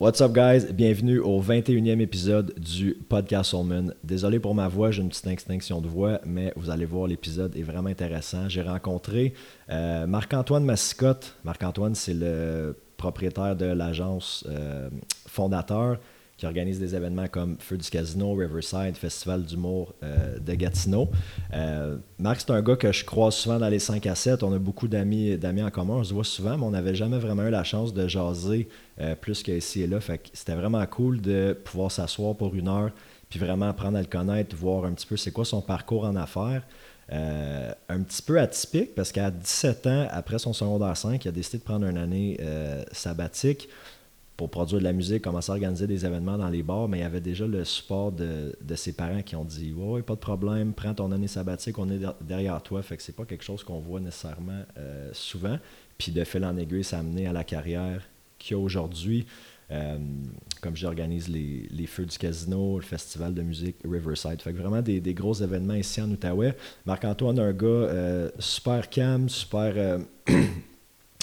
What's up, guys? Bienvenue au 21e épisode du podcast Soulman. Désolé pour ma voix, j'ai une petite extinction de voix, mais vous allez voir, l'épisode est vraiment intéressant. J'ai rencontré euh, Marc-Antoine Massicotte. Marc-Antoine, c'est le propriétaire de l'agence euh, fondateur qui organise des événements comme Feu du Casino, Riverside, Festival d'humour euh, de Gatineau. Euh, Marc, c'est un gars que je croise souvent dans les 5 à 7. On a beaucoup d'amis, en commun, on se voit souvent, mais on n'avait jamais vraiment eu la chance de jaser euh, plus qu'ici et là. Fait que c'était vraiment cool de pouvoir s'asseoir pour une heure, puis vraiment apprendre à le connaître, voir un petit peu c'est quoi son parcours en affaires. un petit peu atypique parce qu'à 17 ans, après son secondaire 5, il a décidé de prendre une année sabbatique pour produire de la musique, commencer à organiser des événements dans les bars, mais il y avait déjà le support de, ses parents qui ont dit Ouais, pas de problème, prends ton année sabbatique, on est derrière toi. Fait que c'est pas quelque chose qu'on voit nécessairement euh, souvent. Puis de fil en aiguille, ça a amené à la carrière qu'il y a aujourd'hui. Euh, comme j'organise les, les, Feux du Casino, le festival de musique Riverside. Fait que vraiment des, gros événements ici en Outaouais. Marc-Antoine, un gars euh, super calme, super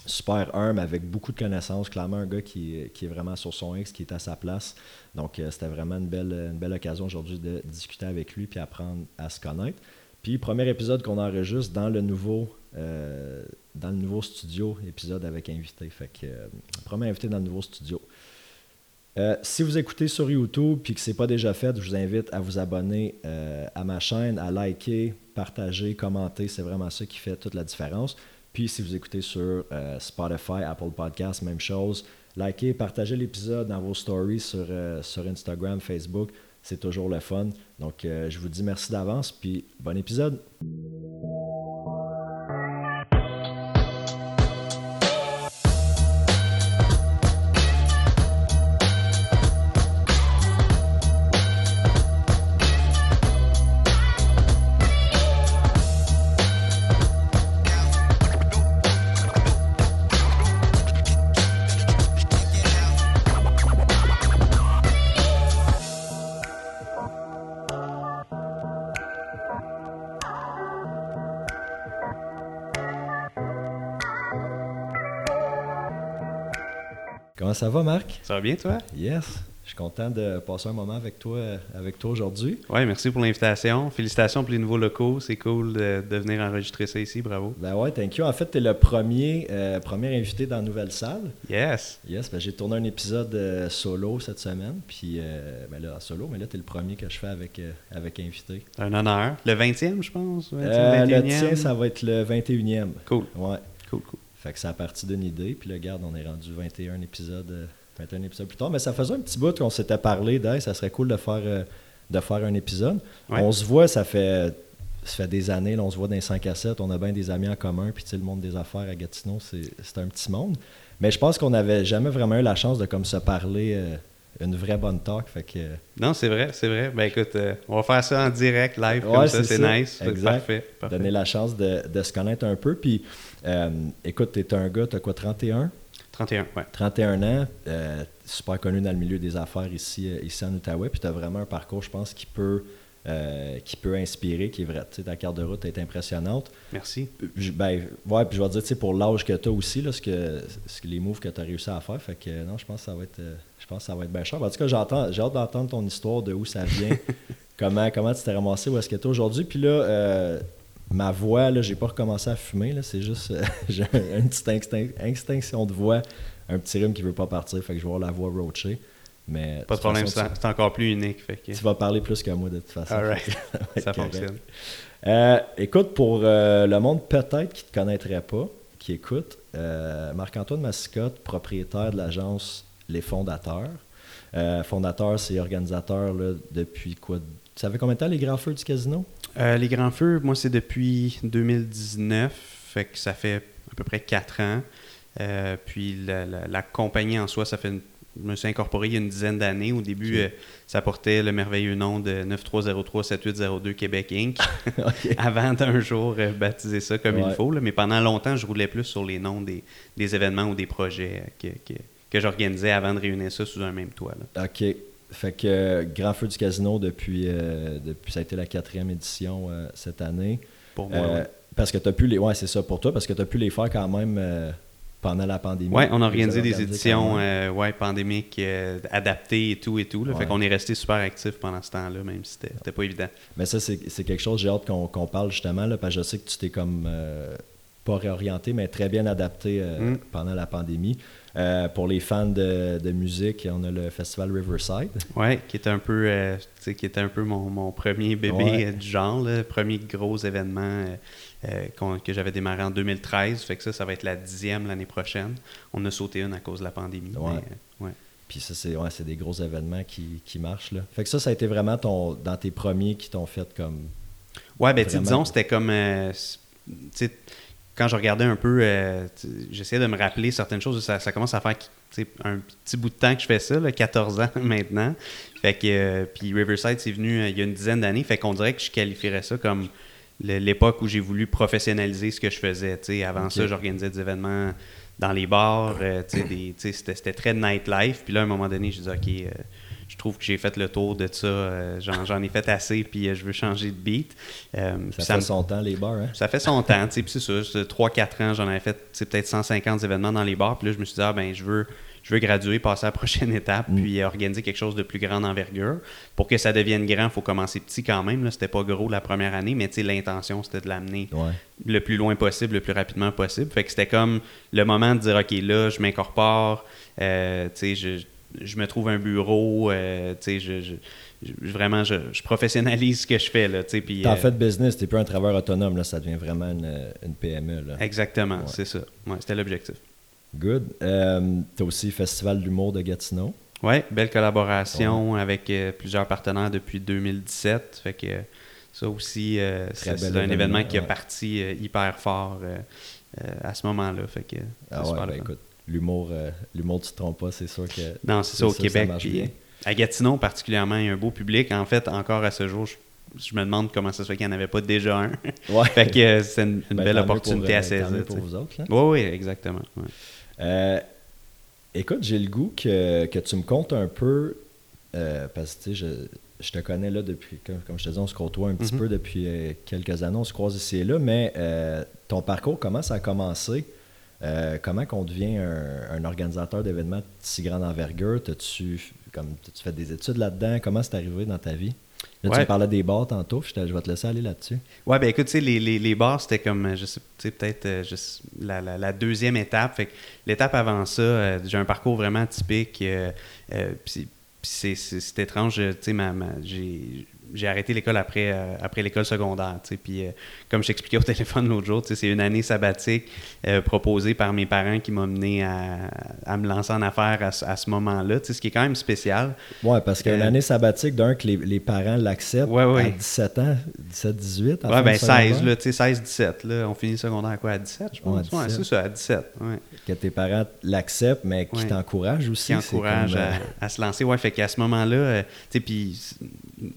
super humble, avec beaucoup de connaissances. Clairement, un gars qui, est vraiment sur son X, qui est à sa place. Donc, euh, c'était vraiment une belle, une belle occasion aujourd'hui de discuter avec lui puis apprendre à se connaître. Puis, premier épisode qu'on enregistre dans le nouveau, euh, dans le nouveau studio, épisode avec invité. Fait que, euh, premier invité dans le nouveau studio. si vous écoutez sur YouTube puis que ce n'est pas déjà fait, je vous invite à vous abonner à ma chaîne, à liker, partager, commenter. C'est vraiment ça qui fait toute la différence. Puis si vous écoutez sur euh, Spotify, Apple Podcasts, même chose. Likez, partagez l'épisode dans vos stories sur, euh, sur Instagram, Facebook. C'est toujours le fun. Donc, euh, je vous dis merci d'avance, puis bon épisode. Ça va, Marc? Ça va bien, toi? Yes. Je suis content de passer un moment avec toi, avec toi aujourd'hui. Oui, merci pour l'invitation. Félicitations pour les nouveaux locaux. C'est cool de, venir enregistrer ça ici. Bravo. Ben ouais, thank you. En fait, tu es le premier, euh, premier invité dans la nouvelle salle. Yes. Yes, ben, j'ai tourné un épisode euh, solo cette semaine. Puis, euh, ben là, solo, mais là, tu es le premier que je fais avec, avec invité. Un honneur. Le 20e, je pense. 20e, le tien, ça va être le 21e. Cool. Ouais. Cool, cool. Fait que ça a parti d'une idée. Puis là, regarde, on est rendu 21 épisodes, 21 euh, épisodes plus tard. Mais ça faisait un petit bout qu'on s'était parlé d'elle. Ça serait cool de faire, euh, de faire un épisode. On se voit, ça fait, ça fait des années. on se voit dans les 5 à 7. On a bien des amis en commun. Puis le monde des affaires à Gatineau, c'est un petit monde. Mais je pense qu'on n'avait jamais vraiment eu la chance de comme se parler. Euh, une vraie bonne talk. Fait que... Non, c'est vrai, c'est vrai. Ben écoute, on va faire ça en direct, live, comme ça, c'est nice. Parfait, Donner la chance de, de, se connaître un peu. Puis euh, écoute, tu es un gars, tu as quoi, 31? 31, ouais. 31 ans, euh, super connu dans le milieu des affaires ici, euh, ici en Outaouais, puis tu as vraiment un parcours, je pense, qui peut, qui peut inspirer, qui est vrai. Tu sais, ta carte de route est impressionnante. Merci. ben, ouais, puis je vais dire, tu sais, pour l'âge que tu as aussi, là, ce que, ce que les moves que tu as réussi à faire, fait que non, je pense que ça va être, je pense ça va être bien cher. En tout cas, j'ai hâte d'entendre ton histoire, de où ça vient, comment, comment tu t'es ramassé, où est-ce que tu es aujourd'hui. Puis là, ma voix, là, j'ai pas recommencé à fumer, là, c'est juste euh, j'ai une petite extinction de voix, un petit rhume qui veut pas partir, fait que je vais avoir la voix roachée. Mais pas de problème, c'est encore plus unique. Fait Tu vas parler plus que moi de toute façon. ça fonctionne. Euh, écoute, pour euh, le monde peut-être qui ne te connaîtrait pas, qui écoute, Marc-Antoine Massicotte, propriétaire de l'agence Les Fondateurs. fondateur, c'est organisateur là, depuis quoi? Tu savais combien de temps les grands feux du casino? Euh, les Grands Feux, moi, c'est depuis 2019, fait que ça fait à peu près quatre ans. Euh, puis la, compagnie en soi, ça fait je me suis incorporé il y a une dizaine d'années. Au début, euh, ça portait le merveilleux nom de 9303-7802 Québec Inc. Avant d'un jour baptiser ça comme il faut. Mais pendant longtemps, je roulais plus sur les noms des, événements ou des projets que, que, j'organisais avant de réunir ça sous un même toit. OK. Fait que euh, Grand Feu du Casino depuis, euh, depuis ça a été la quatrième édition euh, cette année. Pour moi. Parce que tu as pu les. Ouais, c'est ça pour toi, parce que tu as pu les faire quand même pendant la pandémie. Ouais, on a organisé des éditions euh, ouais, pandémiques euh, adaptées et tout et tout. Là. Fait qu'on est resté super actifs pendant ce temps-là, même si c'était pas évident. Mais ça, c'est quelque chose, j'ai hâte qu'on parle justement, là, parce que je sais que tu t'es comme euh, pas réorienté, mais très bien adapté Mm. pendant la pandémie. Euh, pour les fans de, de musique, on a le festival Riverside. Ouais, qui était un peu, euh, qui était un peu mon, mon premier bébé Ouais. euh, du genre, le premier gros événement euh, que j'avais démarré en 2013. Fait que ça, ça va être la dixième l'année prochaine. On a sauté une à cause de la pandémie. Ouais. mais, ouais. Puis ça, c'est ouais, des gros événements qui, qui marchent. Là. Fait que ça, ça a été vraiment ton, dans tes premiers qui t'ont fait comme. Ouais, ben, Vraiment. disons, c'était comme. c- tu sais, quand je regardais un peu, euh, j'essayais de me rappeler certaines choses. Ça, ça commence à faire un petit bout de temps que je fais ça, là, 14 ans maintenant. Fait que. euh, puis Riverside, c'est venu euh, il y a une dizaine d'années. Fait qu'on dirait que je qualifierais ça comme l'époque où j'ai voulu professionnaliser ce que je faisais. Avant ça, j'organisais des événements dans les bars. c'était très nightlife. Puis là, à un moment donné, je dis, OK. Je trouve que j'ai fait le tour de ça. euh, J'en ai fait assez, puis euh, je veux changer de beat. Euh, Ça, ça fait me- son temps, les bars, hein? ça fait son temps, tu sais, puis c'est ça, c'est 3-4 ans, j'en avais fait peut-être 150 événements dans les bars, puis là, je me suis dit, ah ben, je veux, je veux graduer, passer à la prochaine étape, Mm. puis organiser quelque chose de plus grande envergure. Pour que ça devienne grand, il faut commencer petit quand même, là, c'était pas gros la première année, mais tu sais, l'intention, c'était de l'amener Ouais. le plus loin possible, le plus rapidement possible. Fait que c'était comme le moment de dire, OK, là, je m'incorpore, tu sais, je, je me trouve un bureau, euh, tu sais, je, je- je- vraiment, je, je professionnalise ce que je fais, là, tu sais, puis... T'en euh, fais de business, t'es plus un travailleur autonome, là, ça devient vraiment une, une PME. Là. Exactement, Ouais. c'est ça. Ouais, c'était l'objectif. Good. Euh, t'as aussi Festival d'humour de Gatineau. Oui, belle collaboration avec euh, plusieurs partenaires depuis 2017. Fait que ça aussi, c'est un événement, événement qui a parti hyper fort à ce moment-là. Fait que Ah ouais, ben écoute, l'humour, euh, l'humour, tu te trompes pas, c'est sûr que. Non, c'est ça au ça, ça Québec. marche puis, à Gatineau, particulièrement, il y a un beau public. En fait, encore à ce jour, je, je me demande comment ça se fait qu'il n'y en avait pas déjà un. Ouais. fait que euh, c'est une, une Ben, belle opportunité pour, à saisir. pour vous autres. Oui, oui, exactement. ouais. Euh, écoute, j'ai le goût que, que tu me comptes un peu, parce que tu sais, je, je te connais là depuis, comme, comme je te dis, on se côtoie un petit Mhm. peu depuis quelques années, on se croise ici et là, mais ton parcours, comment ça a commencé? Euh, comment qu'on devient un, un organisateur d'événements de si grande envergure? T'as-tu fait des études là-dedans? Comment c'est arrivé dans ta vie? Là, tu me parlais des bars tantôt, je, vais te laisser aller là-dessus. Ouais, ben écoute, tu sais, les, les, les bars, c'était comme, euh, je sais, peut-être euh, la, la, la deuxième étape. Fait que l'étape avant ça, euh, j'ai un parcours vraiment typique. c'est, étrange, tu sais, ma, ma- j'ai, j'ai arrêté l'école après, euh, après l'école secondaire. Puis euh, comme je t'expliquais au téléphone l'autre jour, c'est une année sabbatique euh, proposée par mes parents qui m'a mené à, à me lancer en affaires à, ce- à ce moment-là, ce qui est quand même spécial. Ouais, parce que Euh, l'année sabbatique, d'un, que les, les parents l'acceptent Ouais, ouais. à 17 ans, 17, 18. à la Ouais, fin ben du 16, secondaire. là, tu sais, 16, 17, là. On finit le secondaire à quoi, à 17, je pense? Ouais, Ouais, 17. c'est ça, à 17, ouais. que tes parents l'acceptent, mais qui t'encouragent aussi. qui c'est encourage comme, euh, à, à se lancer. Ouais, fait qu'à ce moment-là, tu sais, puis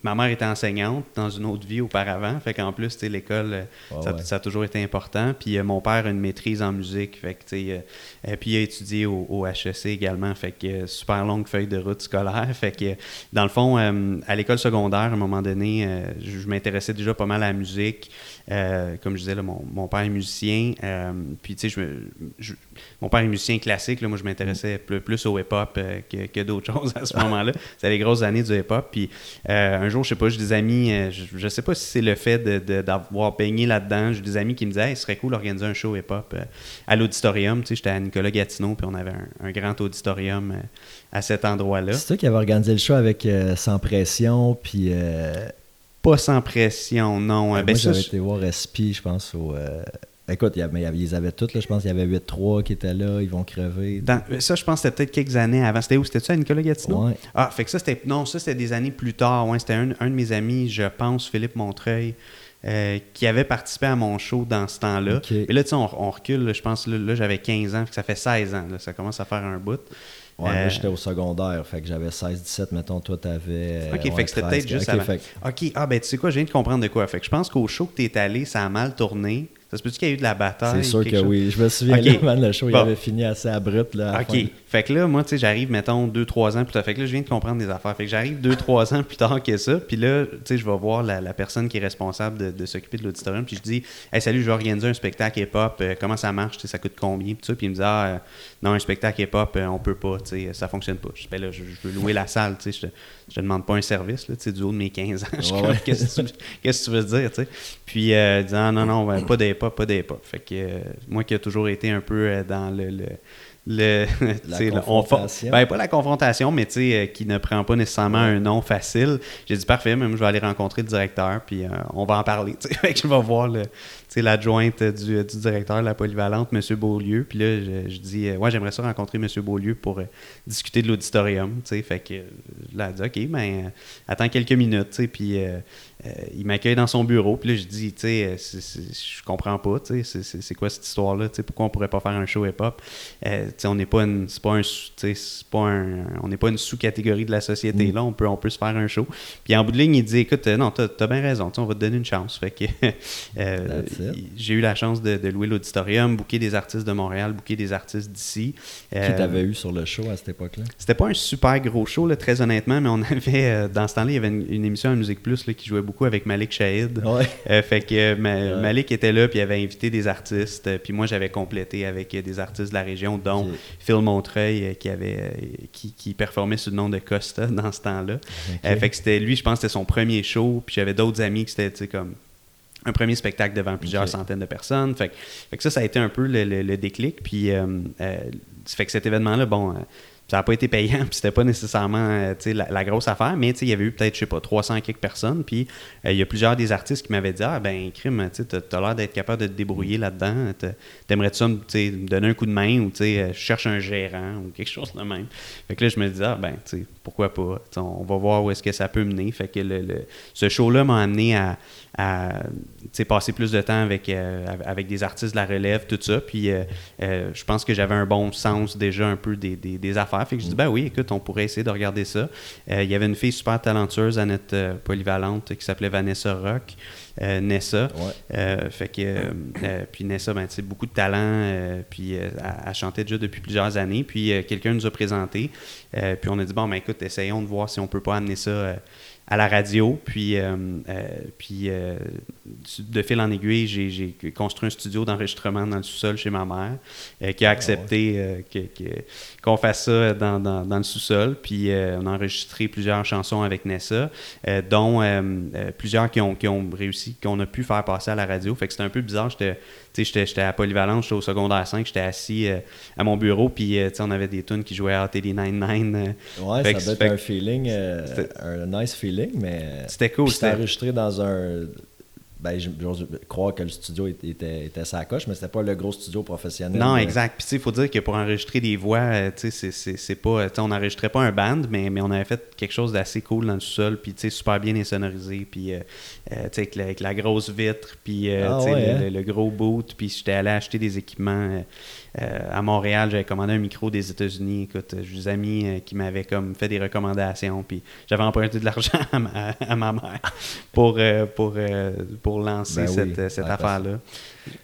ma mère était enseignante dans une autre vie auparavant, fait qu'en plus, l'école, euh, Ouais, ça, ouais. ça a toujours été important. Puis euh, mon père a une maîtrise en musique, fait que, euh, puis il a étudié au, au HEC également, fait que euh, super longue feuille de route scolaire. Fait que, dans le fond, à l'école secondaire, à un moment donné, je m'intéressais déjà pas mal à la musique. Euh, comme je disais, là, mon, mon père est musicien. euh, puis, tu sais, je me- je- mon père est musicien classique. Là, moi, je m'intéressais plus, plus au hip-hop euh, que, que d'autres choses à ce moment-là. C'était les grosses années du hip-hop. Puis, un jour, je sais pas, j'ai des amis, je, je sais pas si c'est le fait d'avoir baigné là-dedans. J'ai des amis qui me disaient, hey, ce serait cool d'organiser un show hip-hop à l'auditorium. Tu sais, j'étais à Nicolas Gatineau, puis on avait un, un grand auditorium à cet endroit-là. C'est toi qui avais organisé le show avec Sans Pression, puis. Pas sans pression, non. Moi, ben, ça, j'avais été voir je pense, au. euh, Écoute, il y avait, ils avaient toutes, là, je pense qu'il y avait 8-3 qui étaient là, ils vont crever. dans- ça, je pense que c'était peut-être quelques années avant. C'était où? C'était ça, Nicolas Gatineau? Ouais. Ah, fait que ça, c'était. Non, ça, c'était des années plus tard. Ouais, c'était un, un de mes amis, je pense, Philippe Montreuil, euh, qui avait participé à mon show dans ce temps-là. Et là, tu sais, on, on recule, là, je pense, là, là, j'avais 15 ans, fait que ça fait 16 ans. Là, ça commence à faire un bout. Ouais, Euh, j'étais au secondaire, fait que j'avais 16-17, mettons, toi, t'avais. Ok, euh, fait que c'était peut-être juste ok, avant. fait OK, ah ben tu sais quoi, je viens de comprendre de quoi. Fait que je pense qu'au show que tu es allé, ça a mal tourné. Ça se peut-tu qu'il y a eu de la bataille? C'est sûr que chose? oui. Je me souviens, Ok. là, man, le show, il avait fini assez abrupt. Là, à OK. Fait que là, moi, tu sais, j'arrive, mettons, deux, trois ans plus tard. Fait que là, je viens de comprendre des affaires. Fait que j'arrive deux, trois ans plus tard que ça. Puis là, tu sais, je vais voir la, la personne qui est responsable de, de s'occuper de l'auditorium. Puis je dis, hey, salut, je vais organiser un spectacle hip-hop. Euh, comment ça marche? Tu sais, ça coûte combien? Puis, il me dit, ah, euh, non, un spectacle hip-hop, euh, on peut pas. Tu sais, ça fonctionne pas. Je dis, ben là, je, je veux louer la salle. Tu sais, je te, demande pas un service, là, tu sais, du haut de mes 15 ans. Ouais, ouais. qu'est-ce que tu- qu'est-ce que tu veux dire, tu sais? Puis, euh, disant, non, non, ben, pas d'hip-hop, pas d'hip-hop. Fait que moi qui ai toujours été un peu dans le. le le, tu sais, le- on confrontation. ben, pas la confrontation, mais euh, qui ne prend pas nécessairement un nom facile. J'ai dit parfait, même je vais aller rencontrer le directeur, puis euh, on va en parler. Fait que je vais voir le, l'adjointe du, du directeur de la polyvalente, M. Beaulieu. Puis là, je, je dis, euh, ouais, j'aimerais ça rencontrer M. Beaulieu pour euh, discuter de l'auditorium. Fait que euh, là, elle dit, OK, ben, euh, attends quelques minutes. Puis il m'accueille dans son bureau. Puis là, je dis, tu sais, je comprends pas. C'est quoi cette histoire-là? Pourquoi on pourrait pas faire un show hip-hop? Euh, on n'est pas une, c'est pas un, pas un, on n'est pas une sous-catégorie de la société. Mm. Là, on peut, on peut se faire un show. Puis en bout de ligne, il dit, écoute, non, t'as as bien raison. On va te donner une chance. Fait que euh. J'ai eu la chance de, de louer l'auditorium, booker des artistes de Montréal, booker des artistes d'ici. Qui Euh, t'avait eu sur le show à cette époque-là? c'était pas un super gros show, là, très honnêtement, mais on avait, euh, dans ce temps-là, il y avait une, une émission à Musique Plus là, qui jouait beaucoup avec Malik Shahid. Ouais. Euh, fait que Ma- Ouais. Malik était là, puis il avait invité des artistes, puis moi j'avais complété avec des artistes de la région, dont. Phil Montreuil, qui, avait, qui, qui performait sous le nom de Costa dans ce temps-là. Fait que c'était lui, je pense que c'était son premier show, puis j'avais d'autres amis qui c'était sais, comme un premier spectacle devant plusieurs centaines de personnes. Fait, que- fait que ça, ça a été un peu le, le- le déclic. Puis, euh, euh, fait que cet événement-là, bon, euh, ça n'a pas été payant, puis c'était pas nécessairement euh, la, la grosse affaire, mais il y avait eu peut-être, je sais pas, 300 et quelques personnes. Puis euh, il y a plusieurs des artistes qui m'avaient dit Ah, ben, crime, tu t'as l'air d'être capable de te débrouiller là-dedans. T'as- T'aimerais-tu me donner un coup de main ou euh, je cherche un gérant ou quelque chose de même. Fait que là, je me disais, ah, ben, tu sais, pourquoi pas? On va voir où est-ce que ça peut mener. Fait que le, le- ce show-là m'a amené à, passer plus de temps avec, euh, avec des artistes de la relève, tout ça. Puis euh, je pense que j'avais un bon sens déjà un peu des, des- des affaires. Fait que je dis, ben oui, écoute, on pourrait essayer de regarder ça. Euh, Il y avait une fille super talentueuse à notre euh, polyvalente qui s'appelait Vanessa Rock, euh, Nessa. Ouais. Fait que, puis Nessa, ben, tu sais, beaucoup de talent, puis elle, elle chantait déjà depuis plusieurs années. Puis quelqu'un nous a présenté, puis on a dit, bon, ben écoute, essayons de voir si on peut pas amener ça à la radio. Puis, euh, euh, puis euh, de fil en aiguille, j'ai, j'ai construit un studio d'enregistrement dans le sous-sol chez ma mère, qui a accepté euh, que- que- qu'on fasse ça dans, dans- dans le sous-sol. Puis euh, on a enregistré plusieurs chansons avec Nessa, euh, dont euh, plusieurs qui ont, qui ont réussi, qu'on a pu faire passer à la radio. Fait que c'était un peu bizarre. J'étais, à Polyvalence, j'étais au secondaire 5, j'étais assis à mon bureau, puis on avait des tunes qui jouaient à 89.9. euh, Ouais, Fait que- ça doit être un feeling, un nice feeling, mais. C'était cool, c'était- enregistré dans un. Ben, je- j'ose croire que le studio était, était sa coche, mais c'était pas le gros studio professionnel. Non, de- exact. Puis, tu sais, il faut dire que pour enregistrer des voix, euh, tu sais, c'est- pas. on n'enregistrait pas un band, mais, mais on avait fait quelque chose d'assez cool dans le sol, puis, tu sais, super bien insonorisé, puis, euh, euh, tu sais, avec, la- avec la grosse vitre, puis, euh, Ah ouais, le, hein? le- le gros boot, puis j'étais allé acheter des équipements. euh, euh, à Montréal, j'avais commandé un micro des États-Unis. Écoute, j'ai des amis euh, qui m'avaient comme fait des recommandations, puis j'avais emprunté de l'argent à ma, à ma mère pour, euh, pour, euh, pour lancer Ben oui. cette, cette affaire-là.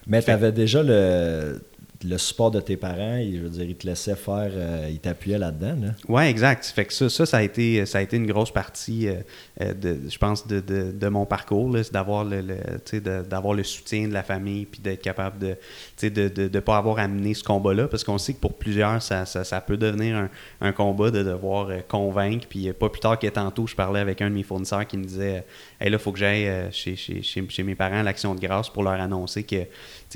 Mais tu avais déjà le, le support de tes parents, je veux dire, ils te laissaient faire, euh, ils t'appuyaient là-dedans. Là. Ouais, exact. Fait que ça, ça, a été, ça a été une grosse partie, euh, euh, de, je pense, de, de, de mon parcours, c'est d'avoir le, d'avoir le soutien de la famille, puis d'être capable de, sais, de, de, pas avoir amené ce combat-là, parce qu'on sait que pour plusieurs, ça, ça, ça peut devenir un, un combat de devoir convaincre. Puis pas plus tard que tantôt, je parlais avec un de mes fournisseurs qui me disait, hey là, faut que j'aille chez, chez, chez, chez mes parents à l'Action de grâce pour leur annoncer que,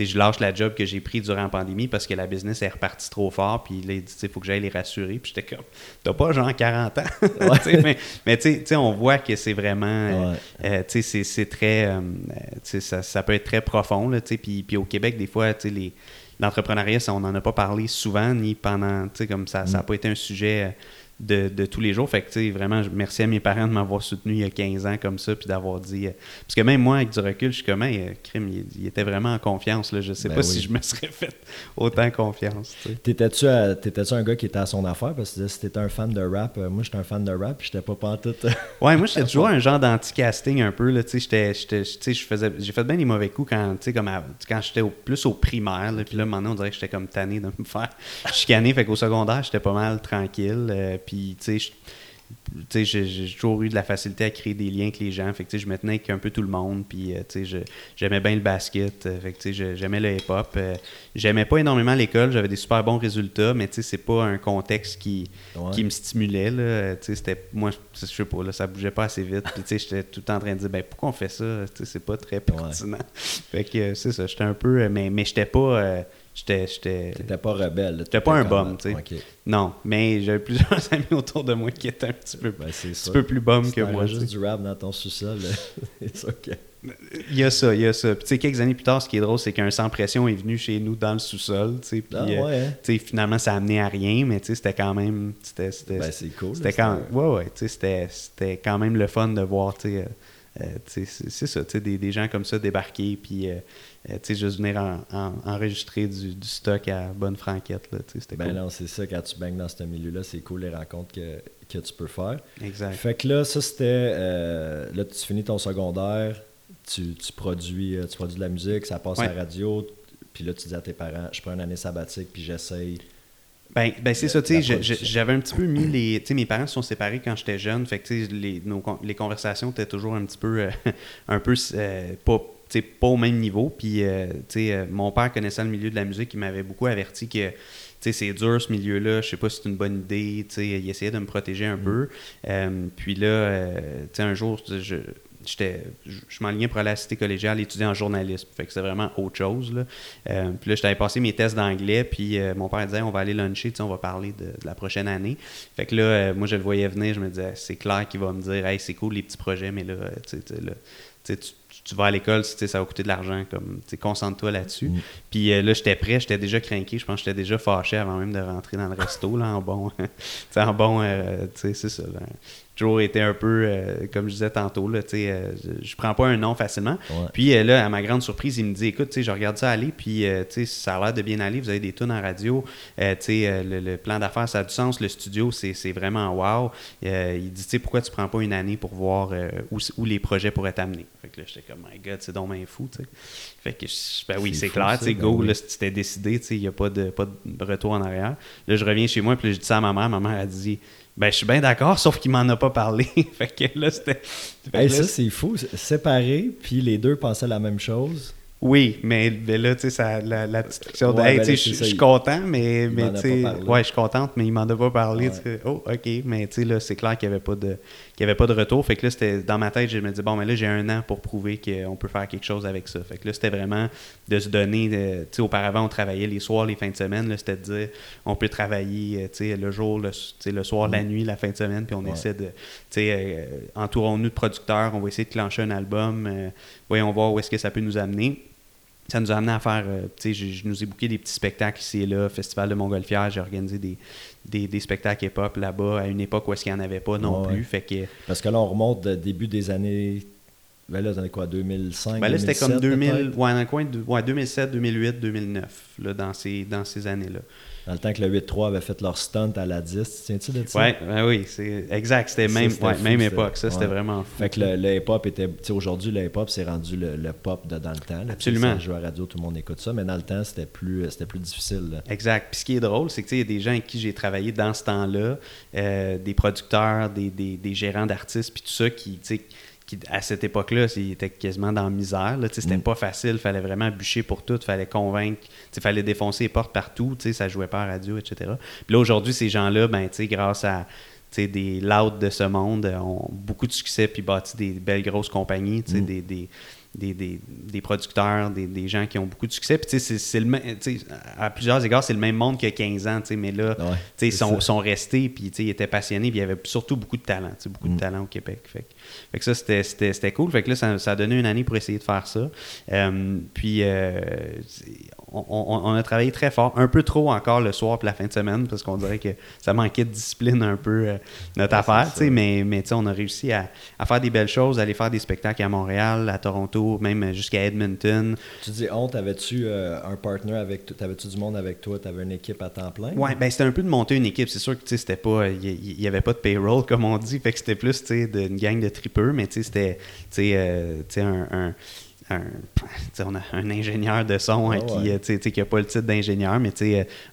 je lâche la job que j'ai pris durant la pandémie parce que la business est repartie trop fort. Puis il dit, il faut que j'aille les rassurer. Puis j'étais comme, t'as pas genre 40 ans? Mais mais tu sais- on voit que c'est vraiment, euh, Ouais. euh, tu sais, c'est- très, euh, ça, ça peut être très profond. Là, puis, puis au Québec, des fois, tu sais, l'entrepreneuriat, on n'en a pas parlé souvent, ni pendant, tu sais, comme ça, ça n'a pas été un sujet. euh, de, de, tous les jours. Fait que, tu sais, vraiment, merci à mes parents de m'avoir soutenu il y a 15 ans comme ça, puis d'avoir dit. Euh, parce que même moi, avec du recul, je suis comme, hey, crime, il, était vraiment en confiance. Là. Je sais Ben pas oui. si je me serais fait autant confiance. T'étais-tu, un gars qui était à son affaire? Parce que si t'étais un fan de rap, euh, moi j'étais un fan de rap, puis j'étais pas pantoute. Ouais, moi, j'étais toujours un genre d'anti-casting un peu. Là, tu sais, j'ai fait bien des mauvais coups quand, tu sais, comme à- quand j'étais au- plus au primaire. Là, puis là, maintenant, on dirait que j'étais comme tanné de me faire chicaner. Fait qu'au secondaire, j'étais pas mal tranquille. euh, puis, tu sais, j'ai j'ai toujours eu de la facilité à créer des liens avec les gens. Fait que, tu sais, je me tenais avec un peu tout le monde. Puis, euh, tu sais, je- j'aimais bien le basket. euh, fait que, tu sais, je- j'aimais le hip-hop. euh, j'aimais pas énormément l'école. J'avais des super bons résultats. Mais, tu sais, c'est pas un contexte qui, Ouais. qui me stimulait. Là. Euh, tu sais, c'était, moi, je sais pas, là, ça bougeait pas assez vite. Puis, tu sais, j'étais tout le temps en train de dire, ben, pourquoi on fait ça? Tu sais, c'est pas très pertinent. Fait que, c'est ça, j'étais un peu. Mais, mais j'étais pas. J'étais. T'étais pas rebelle. J'étais pas un bum, tu sais. Ok. Non, mais j'avais plusieurs amis autour de moi qui étaient un petit peu, Ben, un ça. petit peu plus bum que moi. juste du rap dans ton sous-sol, c'est que... Il y a ça, il y a ça. Puis, tu sais, quelques années plus tard, ce qui est drôle, c'est qu'un sans pression est venu chez nous dans le sous-sol. tu sais, Ah euh, hein? tu sais, finalement, ça a amené à rien, mais tu sais, c'était quand même. C'était, c'était, Ben, c'est cool. C'était quand, ouais, ouais, tu sais, c'était, c'était quand même le fun de voir, tu sais, euh, euh, tu sais, c'est, ça, tu sais, des, des gens comme ça débarquer, puis, sais, juste venir en- en- enregistrer du, du stock à bonne franquette, là, tu sais, c'était Ben cool. non, c'est ça, quand tu baignes dans ce milieu-là, c'est cool les rencontres que, que tu peux faire. Exact. Fait que là, ça c'était. euh, là, tu finis ton secondaire, tu, tu produis, euh, tu produis de la musique, ça passe Ouais. à la radio, puis là, tu dis à tes parents, je prends une année sabbatique, puis j'essaye. Ben, ben c'est ça, tu sais, j'avais un petit peu mis les... Tu sais, mes parents se sont séparés quand j'étais jeune, fait que, tu sais, les, nos les conversations étaient toujours un petit peu... euh, un peu... euh, pas, pas au même niveau, puis, euh, euh, mon père connaissant le milieu de la musique, il m'avait beaucoup averti que... C'est dur ce milieu-là, je sais pas si c'est une bonne idée, il essayait de me protéger un peu. Euh, puis là, euh, un jour, je, j'étais, je, m'enlignais pour aller à la cité collégiale étudier en journalisme. Fait que c'est vraiment autre chose. Là. Euh, puis là, j'avais passé mes tests d'anglais, puis euh, mon père disait on va aller luncher, on va parler de, de la prochaine année. Fait que là, euh, moi, je le voyais venir, je me disais c'est clair qu'il va me dire hey, c'est cool les petits projets, mais là, euh, tu sais, tu sais, là, tu- tu vas à l'école, tu sais, ça va coûter de l'argent, comme, concentre-toi là-dessus. Mm. Puis euh, là, j'étais prêt, j'étais déjà craqué, je pense que j'étais déjà fâché avant même de rentrer dans le resto, là, en bon, en bon, euh, tu sais, c'est ça, là. J'ai toujours été un peu, euh, comme je disais tantôt, là, euh, je, prends pas un nom facilement. Ouais. Puis euh, là, à ma grande surprise, il me dit Écoute, je regarde ça aller, puis euh, ça a l'air de bien aller. Vous avez des tunes en radio. Le, le plan d'affaires, ça a du sens. Le studio, c'est vraiment wow. Il dit pourquoi tu prends pas une année pour voir où, où les projets pourraient t'amener? Fait que là, j'étais comme My God, c'est donc bien fou, tu sais. Fait que, je- ben oui, C'est clair, ça, ben go, oui. là, si tu t'es décidé, il n'y a pas de, pas de retour en arrière. Là, je reviens chez moi, puis là, je dis ça à ma mère. Ma mère a dit Ben, je suis bien d'accord, sauf qu'il m'en a pas parlé. fait que là, c'était. Hey, là, ça, c'est fou. Séparés, puis les deux pensaient la même chose. Oui, mais, mais là, tu sais, la, la petite de Ouais, Hey, ben tu sais, là, je suis content, mais, mais tu sais, ouais, je suis contente, mais il m'en a pas parlé. Ouais. Oh, OK, mais tu sais, là, c'est clair qu'il n'y avait, pas de- qu'il y avait pas de retour. Fait que là, c'était dans ma tête, je me disais, bon, mais là, j'ai un an pour prouver qu'on peut faire quelque chose avec ça. Fait que là, c'était vraiment de se donner, de- tu sais, auparavant, on travaillait les soirs, les fins de semaine. Là, c'était de dire, on peut travailler, euh, tu sais, le jour, le, tu sais, le soir, la nuit, la fin de semaine, puis on Ouais. essaie de, tu sais, euh, entourons-nous de producteurs, on va essayer de clencher un album, euh, voyons voir où est-ce que ça peut nous amener ça nous a amené à faire, euh, tu sais, je, je nous ai booké des petits spectacles ici et là, Festival de Montgolfière, j'ai organisé des, des, des spectacles hip-hop là-bas à une époque où est-ce qu'il n'y en avait pas non Ouais, plus. ouais. Fait que, Parce que là, on remonte de début des années. Ben là, dans quoi 2005 ben là, c'était comme 2007, 2000, peut-être? ouais, dans le coin de ouais, 2007, 2008, 2009, là, dans ces, dans ces années-là. Dans le temps que le 8-3 avait fait leur stunt à la 10. Tu tiens-tu de ça? Ouais, ben oui, c'est exact, c'était même, c'était ouais, fou, même époque, ça, c'était ouais. vraiment fou. Fait que le, le hip-hop était. Tu sais, aujourd'hui, le hip-hop, c'est rendu le, le pop de dans le temps. là. Absolument. Tu joue à la radio, tout le monde écoute ça, mais dans le temps, c'était plus, c'était plus difficile. là. Exact. Puis ce qui est drôle, c'est que tu sais, il y a des gens avec qui j'ai travaillé dans ce temps-là, euh, des producteurs, des, des- des gérants d'artistes, puis tout ça, qui, tu sais, qui, à cette époque-là, ils étaient quasiment dans la misère. C'était Mm. pas facile, il fallait vraiment bûcher pour tout, il fallait convaincre, il fallait défoncer les portes partout, ça jouait pas à radio, etc. Puis là, aujourd'hui, ces gens-là, ben, grâce à des louds de ce monde, euh, ont beaucoup de succès puis bâti des belles grosses compagnies, Mm. des, des, des, des, des producteurs, des, des, gens qui ont beaucoup de succès. Puis, c'est, le à plusieurs égards, c'est le même monde qu'il y a 15 ans, mais là, ils sont, sont, restés, puis ils étaient passionnés, puis il y avait surtout beaucoup de talent, beaucoup de mm. talent au Québec. Fait, fait que ça, c'était, cool. Fait que là, ça, ça, a donné une année pour essayer de faire ça. Euh, puis, euh, on, on, a travaillé très fort, un peu trop encore le soir puis la fin de semaine, parce qu'on dirait que ça manquait de discipline un peu, euh, notre affaire, mais, mais on a réussi à, à, faire des belles choses, aller faire des spectacles à Montréal, à Toronto, même jusqu'à Edmonton. Tu dis honte, avais-tu euh, un partner avec toi, avais-tu du monde avec toi, tu avais une équipe à temps plein? Oui, ben c'était un peu de monter une équipe, c'est sûr que c'était pas, il n'y avait pas de payroll comme on dit, fait que c'était plus une gang de tripeux, mais c'était euh, un, un on a un ingénieur de son hein, ah qui n'a pas le titre d'ingénieur, mais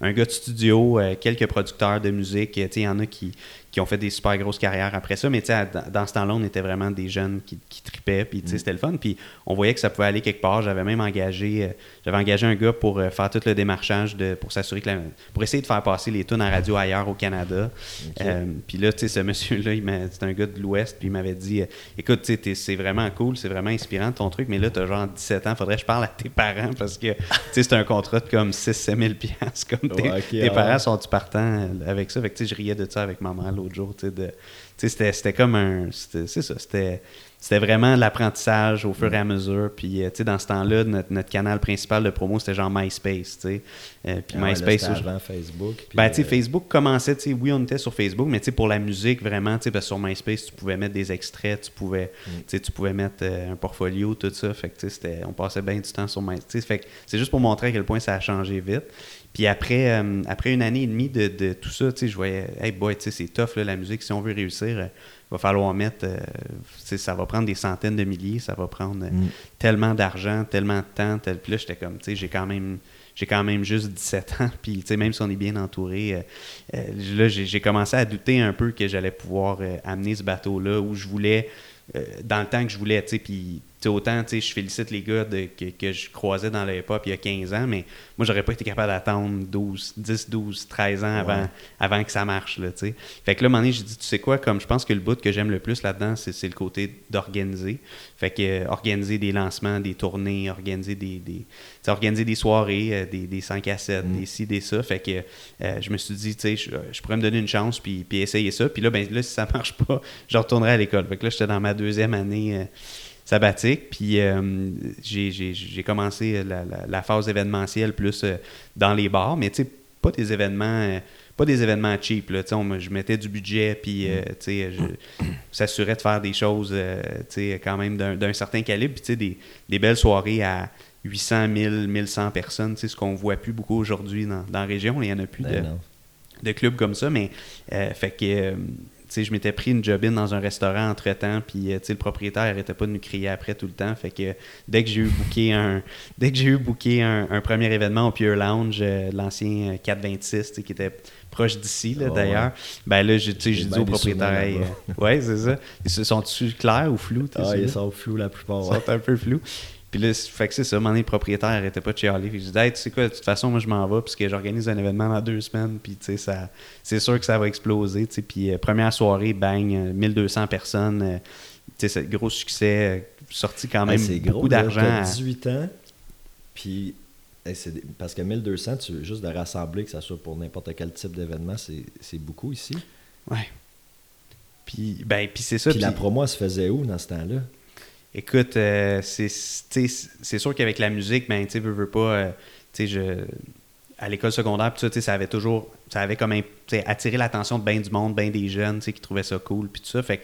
un gars de studio, quelques producteurs de musique. Il y en a qui, qui ont fait des super grosses carrières après ça. Mais dans ce temps-là, on était vraiment des jeunes qui, qui tripaient, puis mm. c'était le fun. Puis on voyait que ça pouvait aller quelque part. J'avais même engagé, euh, j'avais engagé un gars pour euh, faire tout le démarchage, de, pour s'assurer que pour essayer de faire passer les tunes en radio ailleurs au Canada. Euh, puis là, tu sais, ce monsieur-là, c'est un gars de l'Ouest, puis il m'avait dit Écoute, c'est vraiment cool, c'est vraiment inspirant ton truc, mais là, tu as genre 17 ans, faudrait que je parle à tes parents parce que c'est un contrat de comme 6-7 000 Comme tes, parents sont-tu partants avec ça? Fait que je riais de ça avec ma mère l'autre jour. C'était comme un. C'est ça. C'était c'était vraiment l'apprentissage au fur et à mesure. Puis, euh, tu sais, dans ce temps-là, notre, canal principal de promo, c'était genre MySpace, tu sais. Euh, puis ah MySpace... avant Facebook. ben, tu sais, euh, Facebook commençait, tu sais, oui, on était sur Facebook, mais tu sais, pour la musique, vraiment, tu sais, parce que sur MySpace, tu pouvais mettre des extraits, tu pouvais, mm. tu sais, tu pouvais mettre un portfolio, tout ça. Fait que, tu sais, on passait bien du temps sur MySpace. Fait que c'est juste pour montrer à quel point ça a changé vite. Puis après, euh, après une année et demie de, tout ça, je voyais, hey boy, c'est tough la musique. Si on veut réussir, il euh, va falloir mettre, euh, ça va prendre des centaines de milliers, ça va prendre mm. tellement d'argent, tellement de temps. Tel... Puis là, j'étais comme, tu sais, j'ai quand même j'ai quand même juste 17 ans, puis même si on est bien entouré, là, j'ai commencé à douter un peu que j'allais pouvoir amener ce bateau-là où je voulais, dans le temps que je voulais, tu sais, puis autant, je félicite les gars que, je croisais dans le hip-hop il y a 15 ans, mais moi, j'aurais pas été capable d'attendre 12, 10, 12, 13 ans avant, avant que ça marche. Là, fait que là, à un moment donné, j'ai dit, tu sais quoi, comme je pense que le bout que j'aime le plus là-dedans, c'est le côté d'organiser. Fait que euh, organiser des lancements, des tournées, organiser des, des organiser des soirées, euh, des, des 5 à 7, mm. des ci, des ça. Fait que euh, je me suis dit, tu sais, je, pourrais me donner une chance puis, puis essayer ça. Puis là, ben, là, si ça marche pas, je retournerai à l'école. Fait que là, j'étais dans ma deuxième année sabbatique. Puis euh, j'ai commencé la, phase événementielle plus euh, dans les bars, mais tu sais, pas des événements. Euh, pas des événements cheap. Là, on, je mettais du budget, puis je s'assurais de faire des choses quand même d'un certain calibre. Puis des, des belles soirées à 800, 1000, 1100 personnes, ce qu'on voit plus beaucoup aujourd'hui dans, dans, la région. Il n'y en a plus ben de, de, clubs comme ça. Mais fait que je m'étais pris une job dans un restaurant entre-temps, puis euh, le propriétaire n'arrêtait pas de nous crier après tout le temps. Fait que dès que j'ai eu booké un dès que j'ai eu booké un, premier événement au Pure Lounge, euh, l'ancien 426, euh, qui était proche d'ici ah d'ailleurs, ben là j'ai dit au propriétaire, ouais c'est ça. Ils se sont-tu clairs ou flous? Ah, ils sont flous la plupart. Ils sont un peu flous. Puis là, fait que c'est ça, mon propriétaire n'arrêtait pas de chialer. Puis je disais, hey, tu sais quoi, de toute façon, moi, je m'en vais, puisque j'organise un événement dans deux semaines, puis tu sais, c'est sûr que ça va exploser, tu sais. Puis euh, première soirée, bang, 1200 euh, personnes, euh, tu sais, c'est gros succès, sorti quand même beaucoup d'argent. À 18 ans, puis parce que 1200, tu, juste de rassembler, que ça soit pour n'importe quel type d'événement, c'est beaucoup ici. Ouais. Puis, ben, puis c'est ça. Puis la promo, elle se faisait où dans ce temps-là? Écoute, euh, c'est sûr qu'avec la musique, ben, tu veux, veux pas, euh, tu sais, je à l'école secondaire, tout ça, ça avait toujours, ça avait comme attiré l'attention de bien du monde, bien des jeunes, qui trouvaient ça cool, puis tout ça. Fait que,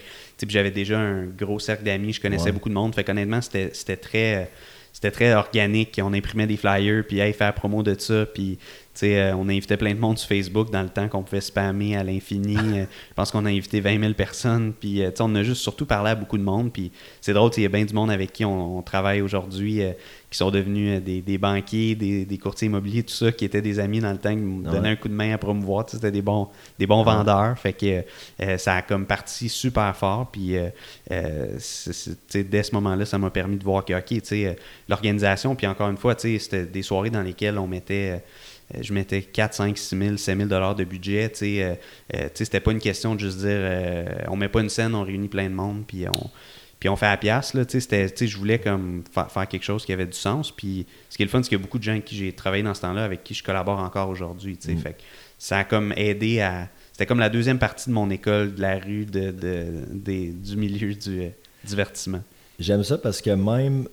j'avais déjà un gros cercle d'amis, je connaissais beaucoup de monde. Fait qu'honnêtement, c'était très, c'était très organique. On imprimait des flyers, puis hey, faire promo de ça, puis euh, on invitait plein de monde sur Facebook dans le temps qu'on pouvait spammer à l'infini. Euh, je pense qu'on a invité 20 000 personnes. Puis, euh, on a juste surtout parlé à beaucoup de monde. Puis c'est drôle, il y a bien du monde avec qui on, travaille aujourd'hui qui sont devenus des, banquiers, des, courtiers immobiliers, tout ça, qui étaient des amis dans le temps, qui me donnaient un coup de main à promouvoir. C'était des bons, des bons vendeurs. Fait que ça a comme parti super fort. Puis dès ce moment-là, ça m'a permis de voir que, OK, l'organisation, puis encore une fois, c'était des soirées dans lesquelles on mettait euh, je mettais 4, 5, 6 000, 7 000 dollars de budget. Tu sais, euh, euh, c'était pas une question de juste dire on met pas une scène, on réunit plein de monde, puis on, puis on fait à pièce, là, tu sais, je voulais comme faire, quelque chose qui avait du sens, puis ce qui est le fun, c'est qu'il y a beaucoup de gens avec qui j'ai travaillé dans ce temps-là, avec qui je collabore encore aujourd'hui, tu sais, mm. fait ça a comme aidé à... C'était comme la deuxième partie de mon école, de la rue, de, du milieu du euh, divertissement. J'aime ça parce que même,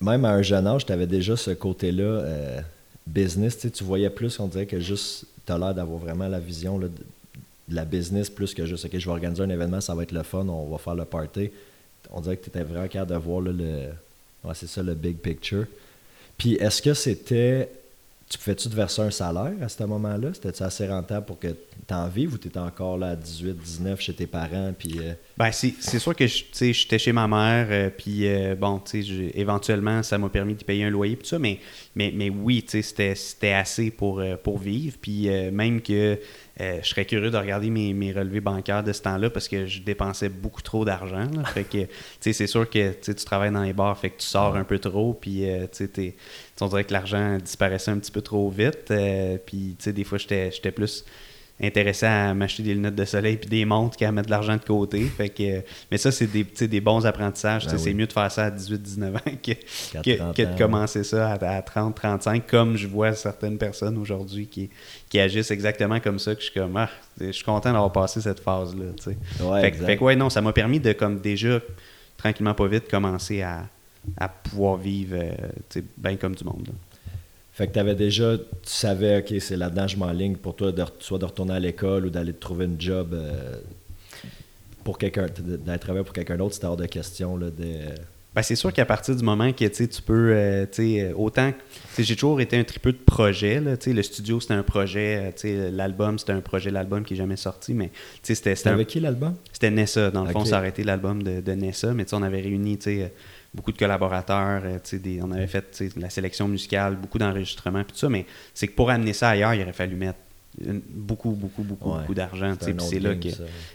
même à un jeune âge, tu avais déjà ce côté-là euh, business, tu voyais plus, on dirait que juste, tu as l'air d'avoir vraiment la vision là, de la business plus que juste, OK, je vais organiser un événement, ça va être le fun, on va faire le party. On dirait que tu étais vraiment capable de voir le. C'est ça, le big picture. Puis est-ce que c'était. Tu pouvais-tu te verser un salaire à ce moment-là? C'était-tu assez rentable pour que tu en vives ou tu étais encore là à 18, 19 chez tes parents? Puis, euh? Ben, c'est, sûr que j'étais chez ma mère, euh, puis euh, bon, éventuellement, ça m'a permis de payer un loyer, tout ça, mais, mais, mais oui, c'était, assez pour, pour vivre. Puis même que euh, je serais curieux de regarder mes, mes, relevés bancaires de ce temps-là parce que je dépensais beaucoup trop d'argent. Fait que, c'est sûr que tu travailles dans les bars, fait que tu sors un peu trop, puis euh, on dirait que l'argent disparaissait un petit peu trop vite. Euh, puis, des fois, j'étais plus intéressé à m'acheter des lunettes de soleil puis des montres qu'à mettre de l'argent de côté. Fait que, mais ça, c'est des, des bons apprentissages. Ben c'est mieux de faire ça à 18-19 ans que, que, de commencer ça à, 30-35, comme je vois certaines personnes aujourd'hui qui, qui agissent exactement comme ça, que je suis comme, ah, je suis content d'avoir passé cette phase-là. Ouais, fait, que, ouais, non, ça m'a permis de, comme déjà, tranquillement, pas vite, commencer à, à pouvoir vivre euh, bien comme du monde. Fait que tu avais déjà, tu savais, OK, c'est là-dedans, je m'enligne pour toi, de, soit de retourner à l'école ou d'aller trouver une job euh, pour quelqu'un, d'aller travailler pour quelqu'un d'autre, c'était hors de question. Là, de... Ben, c'est sûr qu'à partir du moment que tu peux, euh, sais, autant, j'ai toujours été un tripeux de projet. Là, le studio, c'était un projet, euh, l'album, c'était un projet, l'album qui n'est jamais sorti. Mais c'était. C'était avec qui l'album? C'était Nessa. Dans le fond, ça a arrêté l'album de, de, Nessa, mais on avait réuni beaucoup de collaborateurs, euh, on avait fait la sélection musicale, beaucoup d'enregistrements, tout ça, mais c'est que pour amener ça ailleurs, il aurait fallu mettre beaucoup, beaucoup, beaucoup, beaucoup d'argent. C'est là que.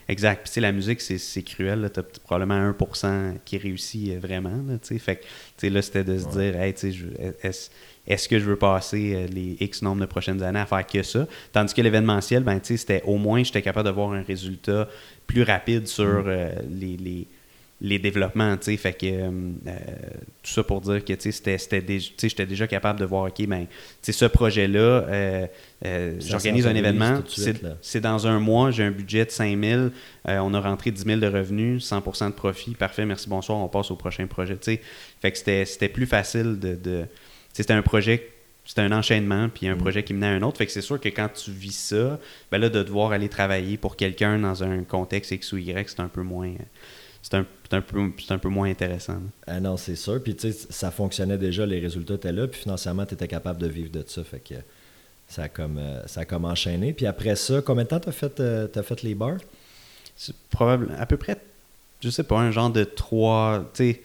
Exact. Puis la musique, c'est cruel. Tu as probablement 1% qui réussit euh, vraiment. Là, fait que là, c'était de se dire hey, est-ce est que je veux passer euh, les X nombre de prochaines années à faire que ça? Tandis que l'événementiel, ben, c'était au moins j'étais capable d'avoir un résultat plus rapide sur mm. les les développements, tu sais, fait que euh, euh, tout ça pour dire que, tu sais, j'étais déjà capable de voir, OK, ben, tu ce projet-là, euh, j'organise un événement, c'est dans un mois, j'ai un budget de 5 000, on a rentré 10 000 de revenus, 100% de profit, parfait, merci, bonsoir, on passe au prochain projet, tu sais, fait que c'était plus facile de, de c'était un projet c'était un enchaînement, puis un mm. projet qui menait à un autre. Fait que c'est sûr que quand tu vis ça, ben là, de devoir aller travailler pour quelqu'un dans un contexte X ou Y, c'est un peu moins c'est un, un, peu, un peu moins intéressant. Ah non, c'est sûr. Puis tu sais, ça fonctionnait déjà, les résultats étaient là, puis financièrement, tu étais capable de vivre de ça. Fait que ça a comme, euh, ça a comme enchaîné. Puis après ça, combien de temps tu as, fait, euh, as fait les bars? C'est probablement à peu près, je sais pas, un genre de trois, tu sais,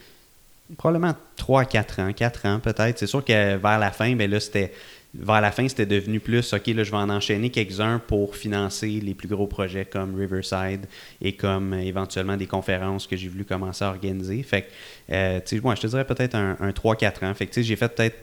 probablement 3 à 4 ans, 4 ans peut-être. C'est sûr que vers la fin, ben là, c'était vers la fin, c'était devenu plus, OK, là, je vais en enchaîner quelques-uns pour financer les plus gros projets comme Riverside et comme euh, éventuellement des conférences que j'ai voulu commencer à organiser. Fait que, euh, tu sais, moi, je te dirais peut-être un, un 3-4 ans. Fait que, tu sais, j'ai fait peut-être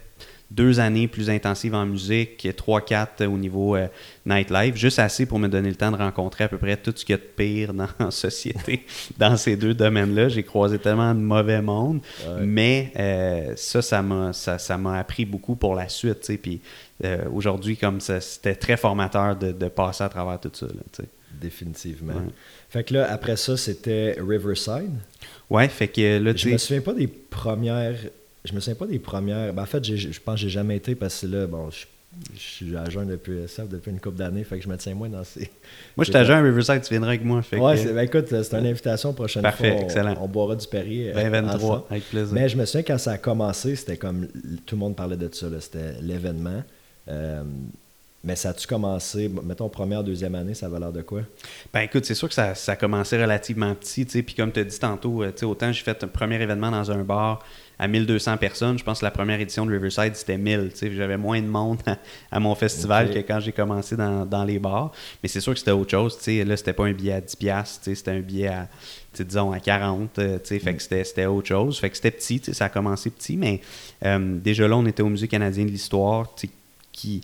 deux années plus intensives en musique, trois, quatre au niveau euh, nightlife, juste assez pour me donner le temps de rencontrer à peu près tout ce qu'il y a de pire dans la société dans ces deux domaines-là. J'ai croisé tellement de mauvais monde, mais euh, ça, ça m'a ça, appris beaucoup pour la suite. Puis euh, aujourd'hui, comme ça, c'était très formateur de, passer à travers tout ça. Définitivement. Fait que là, après ça, c'était Riverside. Ouais, fait que là, Je me souviens pas des premières je me souviens pas des premières. Ben, en fait, je pense que j'ai jamais été parce que là, bon, je, suis à jeun depuis depuis une couple d'années, fait que je me tiens moins dans ces. Moi, je suis à jeun à Riverside, tu viendras avec moi. Fait ouais, ben, écoute, c'est une invitation prochaine Parfait, fois. excellent. On, boira du Perrier. 2023, euh, avec plaisir. Mais je me souviens quand ça a commencé, c'était comme tout le monde parlait de ça, c'était l'événement. Euh, mais ça a-tu commencé, mettons, première, deuxième année, ça va l'air de quoi? Ben écoute, c'est sûr que ça, ça a commencé relativement petit, tu sais, puis comme tu as dit tantôt, euh, tu sais, autant j'ai fait un premier événement dans un bar, à 1200 personnes. Je pense que la première édition de Riverside, c'était 1000. J'avais moins de monde à, mon festival que quand j'ai commencé dans, les bars. Mais c'est sûr que c'était autre chose. sais Là, c'était pas un billet à 10$, c'était un billet à, disons, à 40. Euh, fait que mm. c'était autre chose. Fait que c'était petit, ça a commencé petit, mais euh, déjà là, on était au Musée canadien de l'histoire, qui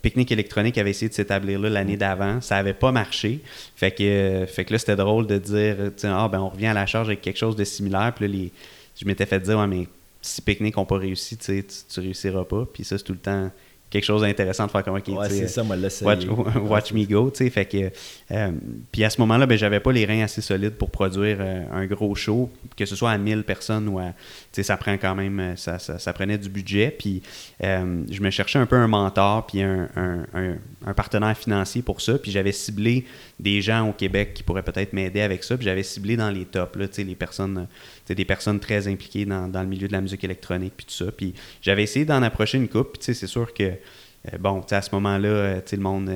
Picnic électronique avait essayé de s'établir là l'année d'avant. Ça n'avait pas marché. Fait que, fait que là, c'était drôle de dire, ah, ben, on revient à la charge avec quelque chose de similaire. Puis là, les, je m'étais fait dire, ouais, mais si Picnic n'a pas réussi, tu, tu réussiras pas. Puis ça, c'est tout le temps quelque chose d'intéressant de faire comme ouais, c'est ça, moi, watch, watch, me go, tu sais. Fait que, euh, puis à ce moment-là, ben, j'avais pas les reins assez solides pour produire euh, un gros show, que ce soit à 1000 personnes ou à, tu sais, ça prend quand même, euh, ça, ça, prenait du budget. Puis je me cherchais un peu un mentor, puis un, un, un, partenaire financier pour ça. Puis j'avais ciblé des gens au Québec qui pourraient peut-être m'aider avec ça. Puis j'avais ciblé dans les tops, là, tu sais, les personnes, des personnes très impliquées dans, le milieu de la musique électronique, puis tout ça. Puis j'avais essayé d'en approcher une coupe, puis c'est sûr que euh, bon, à ce moment-là, euh, le monde,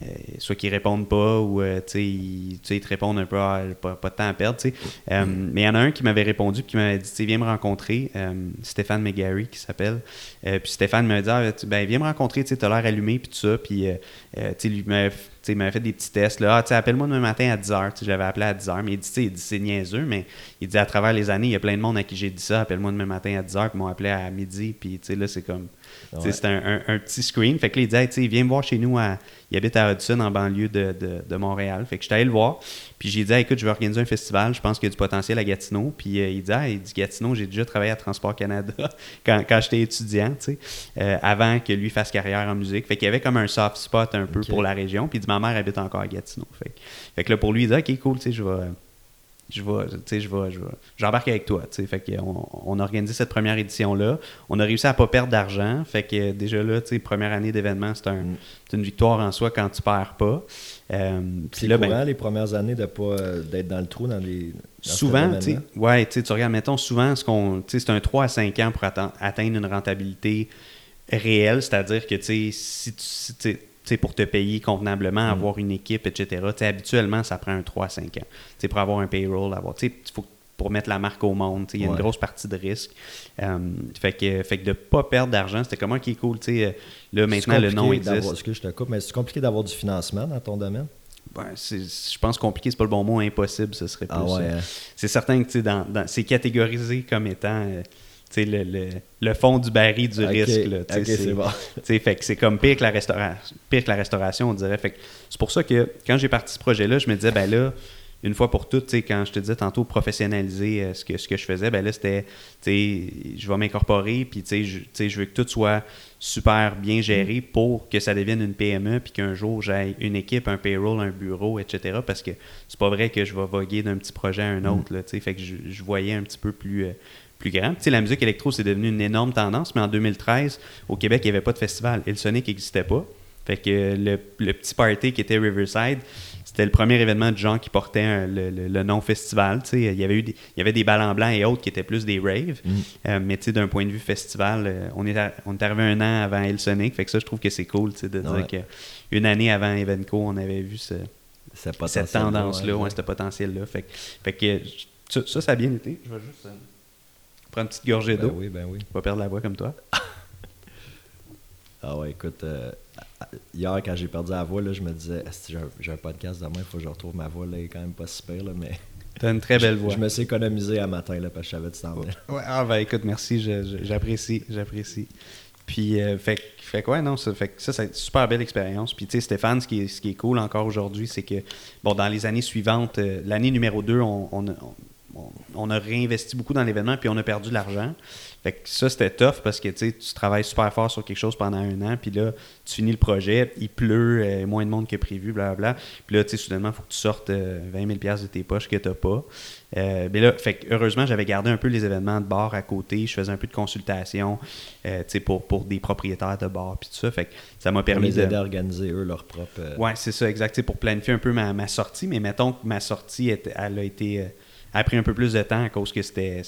euh, soit qu'ils répondent pas ou ils, ils, te répondent un peu, ah, pas, de temps à perdre. mais il y en a un qui m'avait répondu et qui m'avait dit Viens me rencontrer, Stéphane McGarry qui s'appelle. puis Stéphane m'avait dit ah, ben, Viens me rencontrer, tu as l'air allumé, puis tout ça. Puis lui m'avait fait des petits tests. Là, ah, appelle-moi demain matin à 10h. J'avais appelé à 10h, mais il dit, dit c'est niaiseux, mais il dit à travers les années, il y a plein de monde à qui j'ai dit ça, appelle-moi demain matin à 10h, puis m'ont appelé à midi, puis là, c'est comme. C'est un, petit screen. Fait que là, il disait, viens me voir chez nous. Il habite à Hudson, en banlieue de, de, Montréal. Fait que j'étais allé le voir. Puis j'ai dit, écoute, je vais organiser un festival. Je pense qu'il y a du potentiel à Gatineau. Puis euh, il dit, il dit, Gatineau, j'ai déjà travaillé à Transport Canada quand, quand j'étais étudiant, euh, avant que lui fasse carrière en musique. Fait qu'il y avait comme un soft spot un peu pour la région. Puis il dit, ma mère habite encore à Gatineau. Fait, fait que là, pour lui, il dit, OK, cool, tu sais, je vais je vais, je vais, j'embarque avec toi. Fait que on, a organisé cette première édition-là. On a réussi à pas perdre d'argent. Fait que déjà là, première année d'événement, c'est un, une victoire en soi quand tu perds pas. Euh, c'est ben courant les premières années de pas euh, d'être dans le trou dans les. souvent, tu ouais, tu regardes, mettons, souvent, ce qu'on, c'est un 3 à 5 ans pour atteindre une rentabilité réelle, c'est-à-dire que si tu pour te payer convenablement, mm. avoir une équipe, etc. habituellement, ça prend un 3-5 ans. pour avoir un payroll, avoir, faut, pour mettre la marque au monde, il y a une grosse partie de risque. Euh, fait, que, fait que de ne pas perdre d'argent, c'était comment qui est cool. Euh, là, maintenant, le nom existe. Que je te coupe, mais c'est compliqué d'avoir du financement dans ton domaine? Ben, je pense compliqué, c'est pas le bon mot, impossible, ce serait ah plus. Ah ouais, C'est certain que dans, dans c'est catégorisé comme étant euh, le, le, le, fond du baril du risque. Là, c'est bon. fait que c'est comme pire que, la restauration, pire que la restauration, on dirait. Fait c'est pour ça que quand j'ai parti ce projet-là, je me disais, ben là, une fois pour toutes, quand je te disais tantôt professionnaliser euh, ce, que, ce que je faisais, ben là, c'était, je vais m'incorporer, puis je, je veux que tout soit super bien géré mm. pour que ça devienne une PME, puis qu'un jour, j'aille une équipe, un payroll, un bureau, etc. Parce que c'est pas vrai que je vais voguer d'un petit projet à un mm. autre. Là, fait que je, je, voyais un petit peu plus, euh, plus grand. Tu sais, la musique électro, c'est devenu une énorme tendance, mais en 2013, au Québec, il n'y avait pas de festival. Et le Sonic n'existait pas. Fait que le, petit party qui était Riverside, c'était le premier événement de gens qui portaient le, nom festival. Tu sais, il y avait eu des, il y avait des ballons blancs et autres qui étaient plus des raves. Mm. Euh, mais tu sais, d'un point de vue festival, euh, on, est on est arrivé un an avant El Sonic. Fait que ça, je trouve que c'est cool tu sais, de dire qu'une année avant Evenco, on avait vu ce, cette tendance-là, ouais, ce potentiel-là. Fait, fait, que ça, ça, a bien été. Je vais juste. Prends une petite gorgée ben d'eau. oui, ben oui. Pas perdre la voix comme toi. ah ouais, écoute, euh, hier, quand j'ai perdu la voix, là, je me disais, si j'ai un, podcast demain, il faut que je retrouve ma voix. Là, elle est quand même pas super, là, mais. T'as une très belle voix. Je, me suis économisé à matin là, parce que je savais que tu t'en Ouais, ah ben écoute, merci, j'apprécie, j'apprécie. Puis, euh, fait, fait quoi, non, ça, fait, ça, c'est une super belle expérience. Puis, tu sais, Stéphane, ce qui, est, ce qui est cool encore aujourd'hui, c'est que, bon, dans les années suivantes, euh, l'année numéro 2, on, on, on a réinvesti beaucoup dans l'événement, puis on a perdu de l'argent. Fait que ça, c'était tough parce que tu travailles super fort sur quelque chose pendant un an, puis là, tu finis le projet, il pleut, euh, moins de monde que prévu, blablabla. Puis là, tu sais, soudainement, il faut que tu sortes 20 euh, 000 de tes poches que tu n'as pas. Euh, mais là, fait heureusement, j'avais gardé un peu les événements de bar à côté. Je faisais un peu de consultation pour, pour des propriétaires de bar, puis tout ça. Fait que ça m'a permis aider à organiser, eux, leur propre. Ouais, c'est ça, exact. pour planifier un peu ma, ma, sortie. Mais mettons que ma sortie, elle a été a pris un peu plus de temps à cause que c'était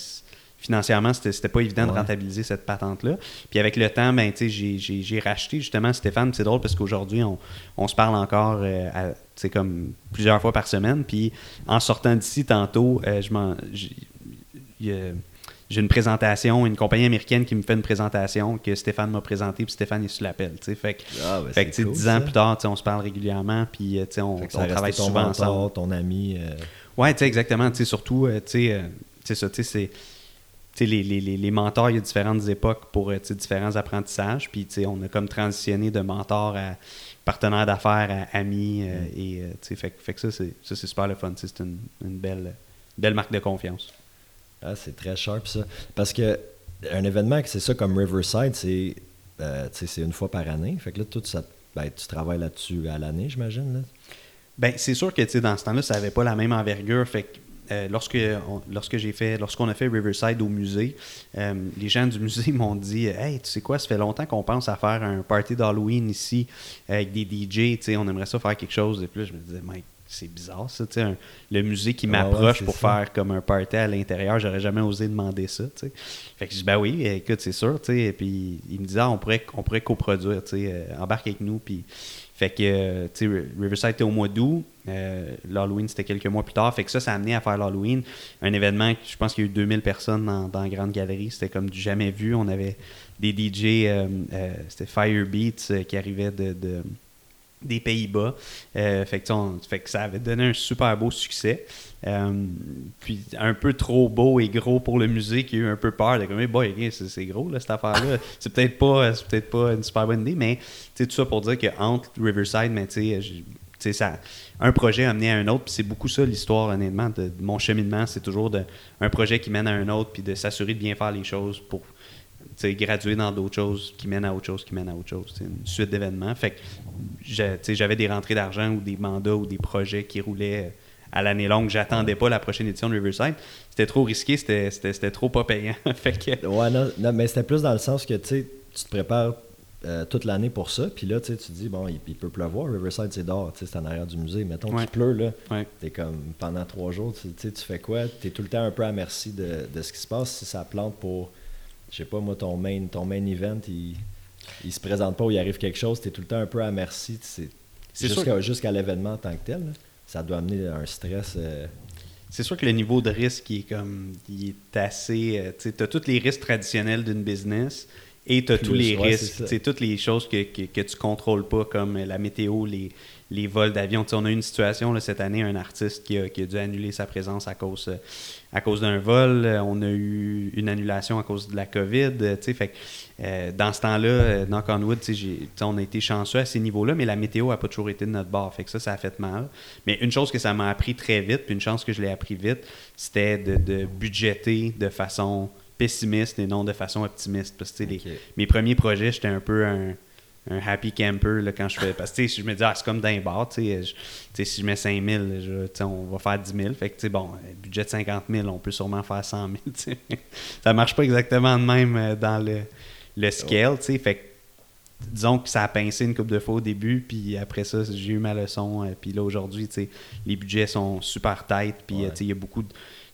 financièrement, c'était pas évident de rentabiliser cette patente-là. Puis avec le temps, ben, j'ai racheté justement Stéphane. C'est drôle parce qu'aujourd'hui, on, on, se parle encore euh, comme plusieurs fois par semaine. Puis en sortant d'ici tantôt, euh, j'ai une présentation, une compagnie américaine qui me fait une présentation que Stéphane m'a présentée, puis Stéphane est sur l'appel. Fait que, ah, ben, fait que dix ans plus tard, on se parle régulièrement, puis on, on travaille souvent ensemble. ton ami. Tu sais, exactement. Tu sais, surtout, euh, tu sais, euh, c'est ça, sais, les, les, les, mentors, il y a différentes époques pour différents apprentissages. Puis on a comme transitionné de mentor à partenaire d'affaires, à ami. Mm. et fait, fait, que ça, c'est super le fun. C'est une, une, belle, belle marque de confiance. Ah, c'est très sharp ça. Parce que un événement, c'est ça comme Riverside, c'est c'est une fois par année. Fait que là, tout ça, ben, tu travailles là-dessus à l'année, j'imagine. Ben, c'est sûr que dans ce temps-là, ça n'avait pas la même envergure. Fait que euh, lorsque, lorsque j'ai fait, lorsqu'on a fait Riverside au musée, euh, les gens du musée m'ont dit Hey, tu sais quoi, ça fait longtemps qu'on pense à faire un party d'Halloween ici avec des DJ, on aimerait ça faire quelque chose. Et puis je me disais, Mike, c'est bizarre ça, un, le musée qui m'approche pour faire comme un party à l'intérieur, j'aurais jamais osé demander ça. sais Fait que je dis ben oui, écoute, c'est sûr, et puis il me disait ah, on pourrait on pourrait coproduire, euh, embarque avec nous puis fait que, euh, tu sais, Riverside était au mois d'août. Euh, L'Halloween, c'était quelques mois plus tard. Fait que ça, ça a amené à faire l'Halloween. Un événement, je pense qu'il y a eu 2000 personnes dans, dans la grande galerie. C'était comme du jamais vu. On avait des DJ, c'était Firebeats qui arrivaient de, des Pays-Bas. fait, que, fait que ça avait donné un super beau succès. Euh, puis un peu trop beau et gros pour le musée qui a eu un peu peur de comme boy c'est gros là, cette affaire là c'est peut-être pas peut-être pas une super bonne idée mais tout ça pour dire que entre Riverside mais tu sais ça un projet a amené à un autre puis c'est beaucoup ça l'histoire honnêtement de, mon cheminement c'est toujours de, un projet qui mène à un autre puis de s'assurer de bien faire les choses pour graduer dans d'autres choses qui mènent à autre chose qui mènent à autre chose c'est une suite d'événements fait que j'avais des rentrées d'argent ou des mandats ou des projets qui roulaient à l'année longue. J'attendais pas la prochaine édition de Riverside. C'était trop risqué, c'était trop pas payant. fait Ouais, non, mais c'était plus dans le sens que tu te prépares euh, toute l'année pour ça. Puis là, tu te dis, bon, il, peut pleuvoir. Riverside, c'est dehors, c'est en arrière du musée. Mettons qu'il pleut, là. Ouais. T'es comme pendant trois jours, tu, tu fais quoi? Tu es tout le temps un peu à merci de, ce qui se passe. Si ça plante pour, je sais pas, moi, ton main, ton main event, il, il se présente pas ou il arrive quelque chose, tu es tout le temps un peu à merci. Jusqu'à jusqu'à l'événement en tant que tel ça doit amener un stress. Euh, c'est sûr que le niveau de risque est comme il est assez. Euh, tu as tous les risques traditionnels d'une business et tu as tous les risques, c'est toutes les choses que, que, que tu contrôles pas, comme la météo, les, les vols d'avion. On a eu une situation là, cette année, un artiste qui a, qui a, dû annuler sa présence à cause, à cause d'un vol. On a eu une annulation à cause de la COVID. Fait, euh, dans ce temps-là, euh, knock on wood, on a été chanceux à ces niveaux-là, mais la météo n'a pas toujours été de notre bord. Fait que ça, ça a fait mal. Mais une chose que ça m'a appris très vite, puis une chance que je l'ai appris vite, c'était de, de budgéter de façon pessimiste et non de façon optimiste. Parce que mes premiers projets, j'étais un peu un un happy camper là, quand je fais. Parce que je me dis, ah, c'est comme d'un bar. Si je mets 5 000, on va faire 10 000. Fait que, bon, budget de 50 000, on peut sûrement faire 100 000. ça marche pas exactement de même euh, dans le, le scale. Fait que, disons que ça a pincé une coupe de fois au début, puis après ça, j'ai eu ma leçon. Euh, puis là, aujourd'hui, les budgets sont super tight, puis il y a beaucoup de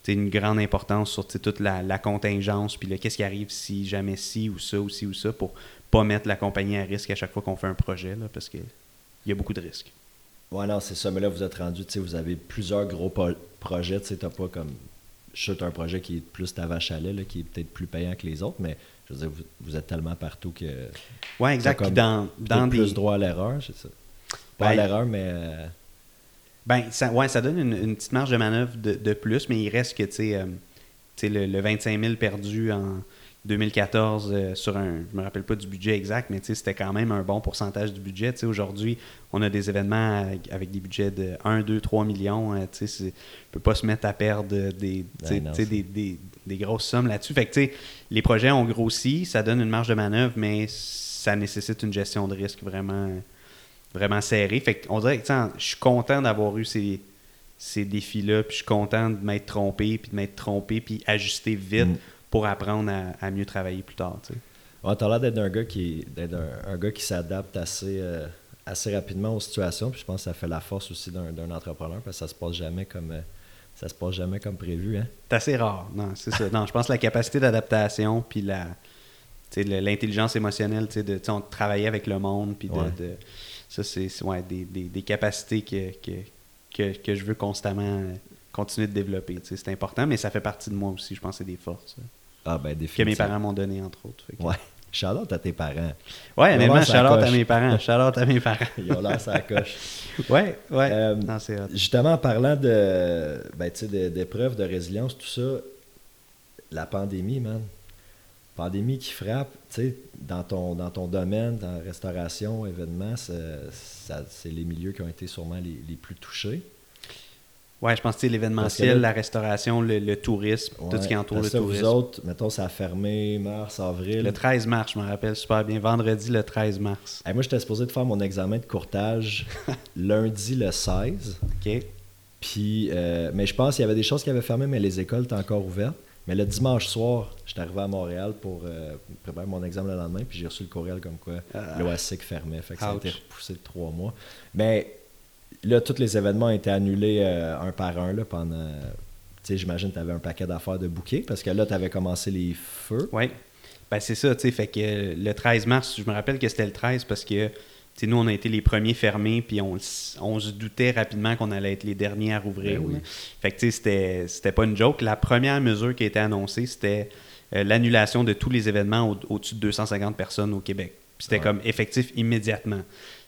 une grande importance sur toute la, la contingence, puis qu'est-ce qui arrive si jamais ci ou ça ou ci ou ça pour pas mettre la compagnie à risque à chaque fois qu'on fait un projet, là, parce qu'il y a beaucoup de risques. Ouais, non, c'est ça. Mais là, vous êtes rendu, tu sais, vous avez plusieurs gros projets. Tu sais, t'as pas comme. Je un projet qui est plus ta vache à lait, qui est peut-être plus payant que les autres, mais je veux dire, vous, êtes tellement partout que. Ouais, exact. dans, dans plus droit à l'erreur, c'est ça. Pas à ben, l'erreur, mais. Euh, ben, ça, ouais, ça donne une, petite marge de manœuvre de, plus, mais il reste que, tu sais, euh, le, le 25 000 perdu en 2014 euh, sur un, je me rappelle pas du budget exact, mais c'était quand même un bon pourcentage du budget. Aujourd'hui, on a des événements avec, des budgets de 1, 2, 3 millions. Euh, on ne peut pas se mettre à perdre des, des, des, grosses sommes là-dessus. Fait que les projets ont grossi, ça donne une marge de manœuvre, mais ça nécessite une gestion de risque vraiment, vraiment serrée. Fait on dirait que je suis content d'avoir eu ces, ces défis-là, puis je suis content de m'être trompé, puis de m'être trompé, puis ajuster vite. Mm pour apprendre à, mieux travailler plus tard. Tu as l'air d'être un gars qui un, gars qui s'adapte assez, euh, assez rapidement aux situations. Puis je pense que ça fait la force aussi d'un entrepreneur parce que ça se passe jamais comme euh, ça se passe jamais comme prévu. Hein? C'est assez rare, non, c'est ça. Non, je pense que la capacité d'adaptation puis la l'intelligence émotionnelle, de travailler avec le monde, puis de, ça, c'est ouais, des, des, capacités que, que, que, je veux constamment continuer de développer. C'est important, mais ça fait partie de moi aussi. Je pense que c'est des forces. Ah, ben, Que mes parents m'ont donné, entre autres. Ouais. Charlotte à tes parents. Ouais, honnêtement, Charlotte à mes parents. Charlotte à mes parents. Ils ont l'air sa coche. ouais, ouais. Euh, justement, en parlant de, ben, d'épreuves, de résilience, tout ça, la pandémie, man. Pandémie qui frappe, tu sais, dans ton, dans ton domaine, dans la restauration, événements, c'est les milieux qui ont été sûrement les, les plus touchés. Ouais, je pense que l'événementiel, la restauration, le, tourisme, tout ce qui entoure le ça, tourisme. Vous autres, mettons, ça a fermé mars, avril. Le 13 mars, je me rappelle super bien. Vendredi, le 13 mars. moi, j'étais supposé de faire mon examen de courtage lundi, le 16. OK. Puis, euh, mais je pense qu'il y avait des choses qui avaient fermé, mais les écoles étaient encore ouvertes. Mais le dimanche soir, j'étais arrivé à Montréal pour euh, préparer mon examen le lendemain, puis j'ai reçu le courriel comme quoi ah. l'OASIC fermait. Fait que ça a été repoussé de trois mois. Mais là, tous les événements ont été annulés euh, un par un là, pendant. Tu sais, j'imagine que tu avais un paquet d'affaires de bouquets parce que là, tu avais commencé les feux. Oui. Ben, c'est ça, tu sais. Fait que le 13 mars, je me rappelle que c'était le 13 parce que nous, on a été les premiers fermés, puis on, se doutait rapidement qu'on allait être les derniers à rouvrir. Ben fait que c'était, c'était pas une joke. La première mesure qui a été annoncée, c'était euh, l'annulation de tous les événements au- dessus de 250 personnes au Québec. C'était comme effectif immédiatement.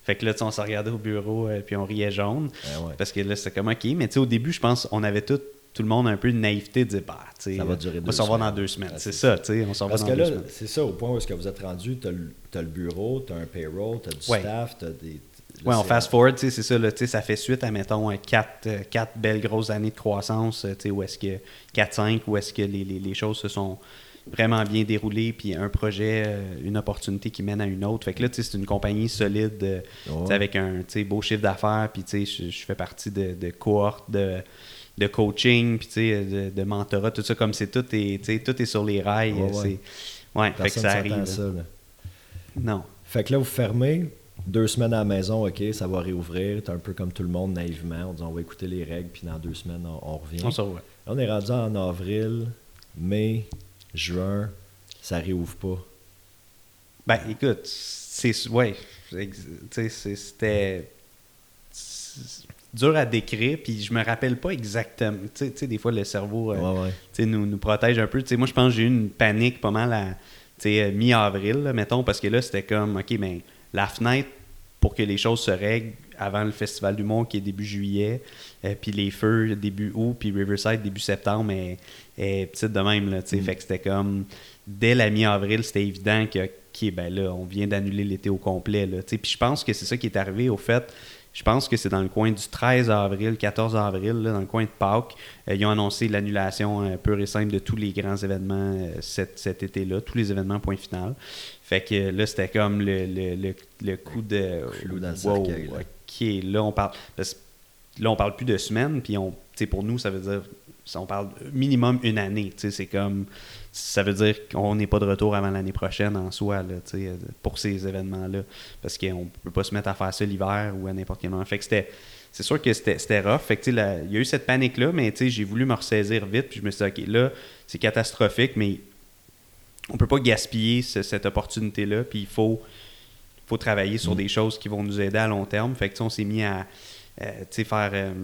Fait que là, on s'en regardait au bureau, et euh, puis on riait jaune. Ben parce que là, c'était comme OK. Mais au début, je pense on avait tout, tout le monde un peu de naïveté de dire, bah, tu ça va durer on va s'en dans deux semaines. c'est ça, tu sais, on s'en va dans deux semaines. C'est ça, au point où est-ce que vous êtes rendu, tu as, le bureau, tu as un payroll, tu as du staff, tu as des. Oui, on fast forward, c'est ça, là, ça fait suite à, mettons, quatre, euh, quatre belles grosses années de croissance, où est-ce que 4-5, où est-ce que les, les, les choses se sont vraiment bien déroulé, puis un projet, euh, une opportunité qui mène à une autre. Fait que là, c'est une compagnie solide euh, avec un beau chiffre d'affaires, puis je, je fais partie de, de cohortes de, de coaching, puis de, de mentorat, tout ça, comme c'est tout est, tout est sur les rails. Ouais, ouais. fait que ça arrive. non. Fait que là, vous fermez, deux semaines à la maison, OK, ça va réouvrir. T'es un peu comme tout le monde, naïvement. On dit on va écouter les règles, puis dans deux semaines, on, revient. On on est rendu en avril, mai, juin, ça réouvre pas. Ben, écoute, c'est. Ouais. C'était. dur à décrire, puis je me rappelle pas exactement. Tu sais, des fois, le cerveau euh, Nous, nous protège un peu. moi, je pense que j'ai eu une panique pas mal à euh, mi-avril, mettons, parce que là, c'était comme, OK, ben, la fenêtre pour que les choses se règlent avant le Festival du Monde qui est début juillet, euh, puis les feux début août, puis Riverside début septembre est, est petite de même. Là, mm. Fait que c'était comme, dès la mi-avril, c'était évident que, OK, ben là, on vient d'annuler l'été au complet. Là, puis je pense que c'est ça qui est arrivé au fait. Je pense que c'est dans le coin du 13 avril, 14 avril, dans le coin de Pâques. Euh, ils ont annoncé l'annulation euh, pure et simple de tous les grands événements cet, cet été-là, tous les événements point final. Fait que là, c'était comme le, le, le, coup de. Clou dans le wow, OK, là, on parle. Là, on parle plus de semaines, puis on, pour nous, ça veut dire. On parle minimum une année. C'est comme. Ça veut dire qu'on n'est pas de retour avant l'année prochaine en soi, là, pour ces événements-là. Parce qu'on ne peut pas se mettre à faire ça l'hiver ou à n'importe quel moment. Fait que c'était c'est sûr que c'était rough. Fait que, il y a eu cette panique-là, mais j'ai voulu me ressaisir vite. Puis je me suis dit, OK, là, c'est catastrophique, mais on peut pas gaspiller cette opportunité-là, puis il faut, faut travailler sur mm. des choses qui vont nous aider à long terme. Fait que, on s'est mis à euh, faire euh,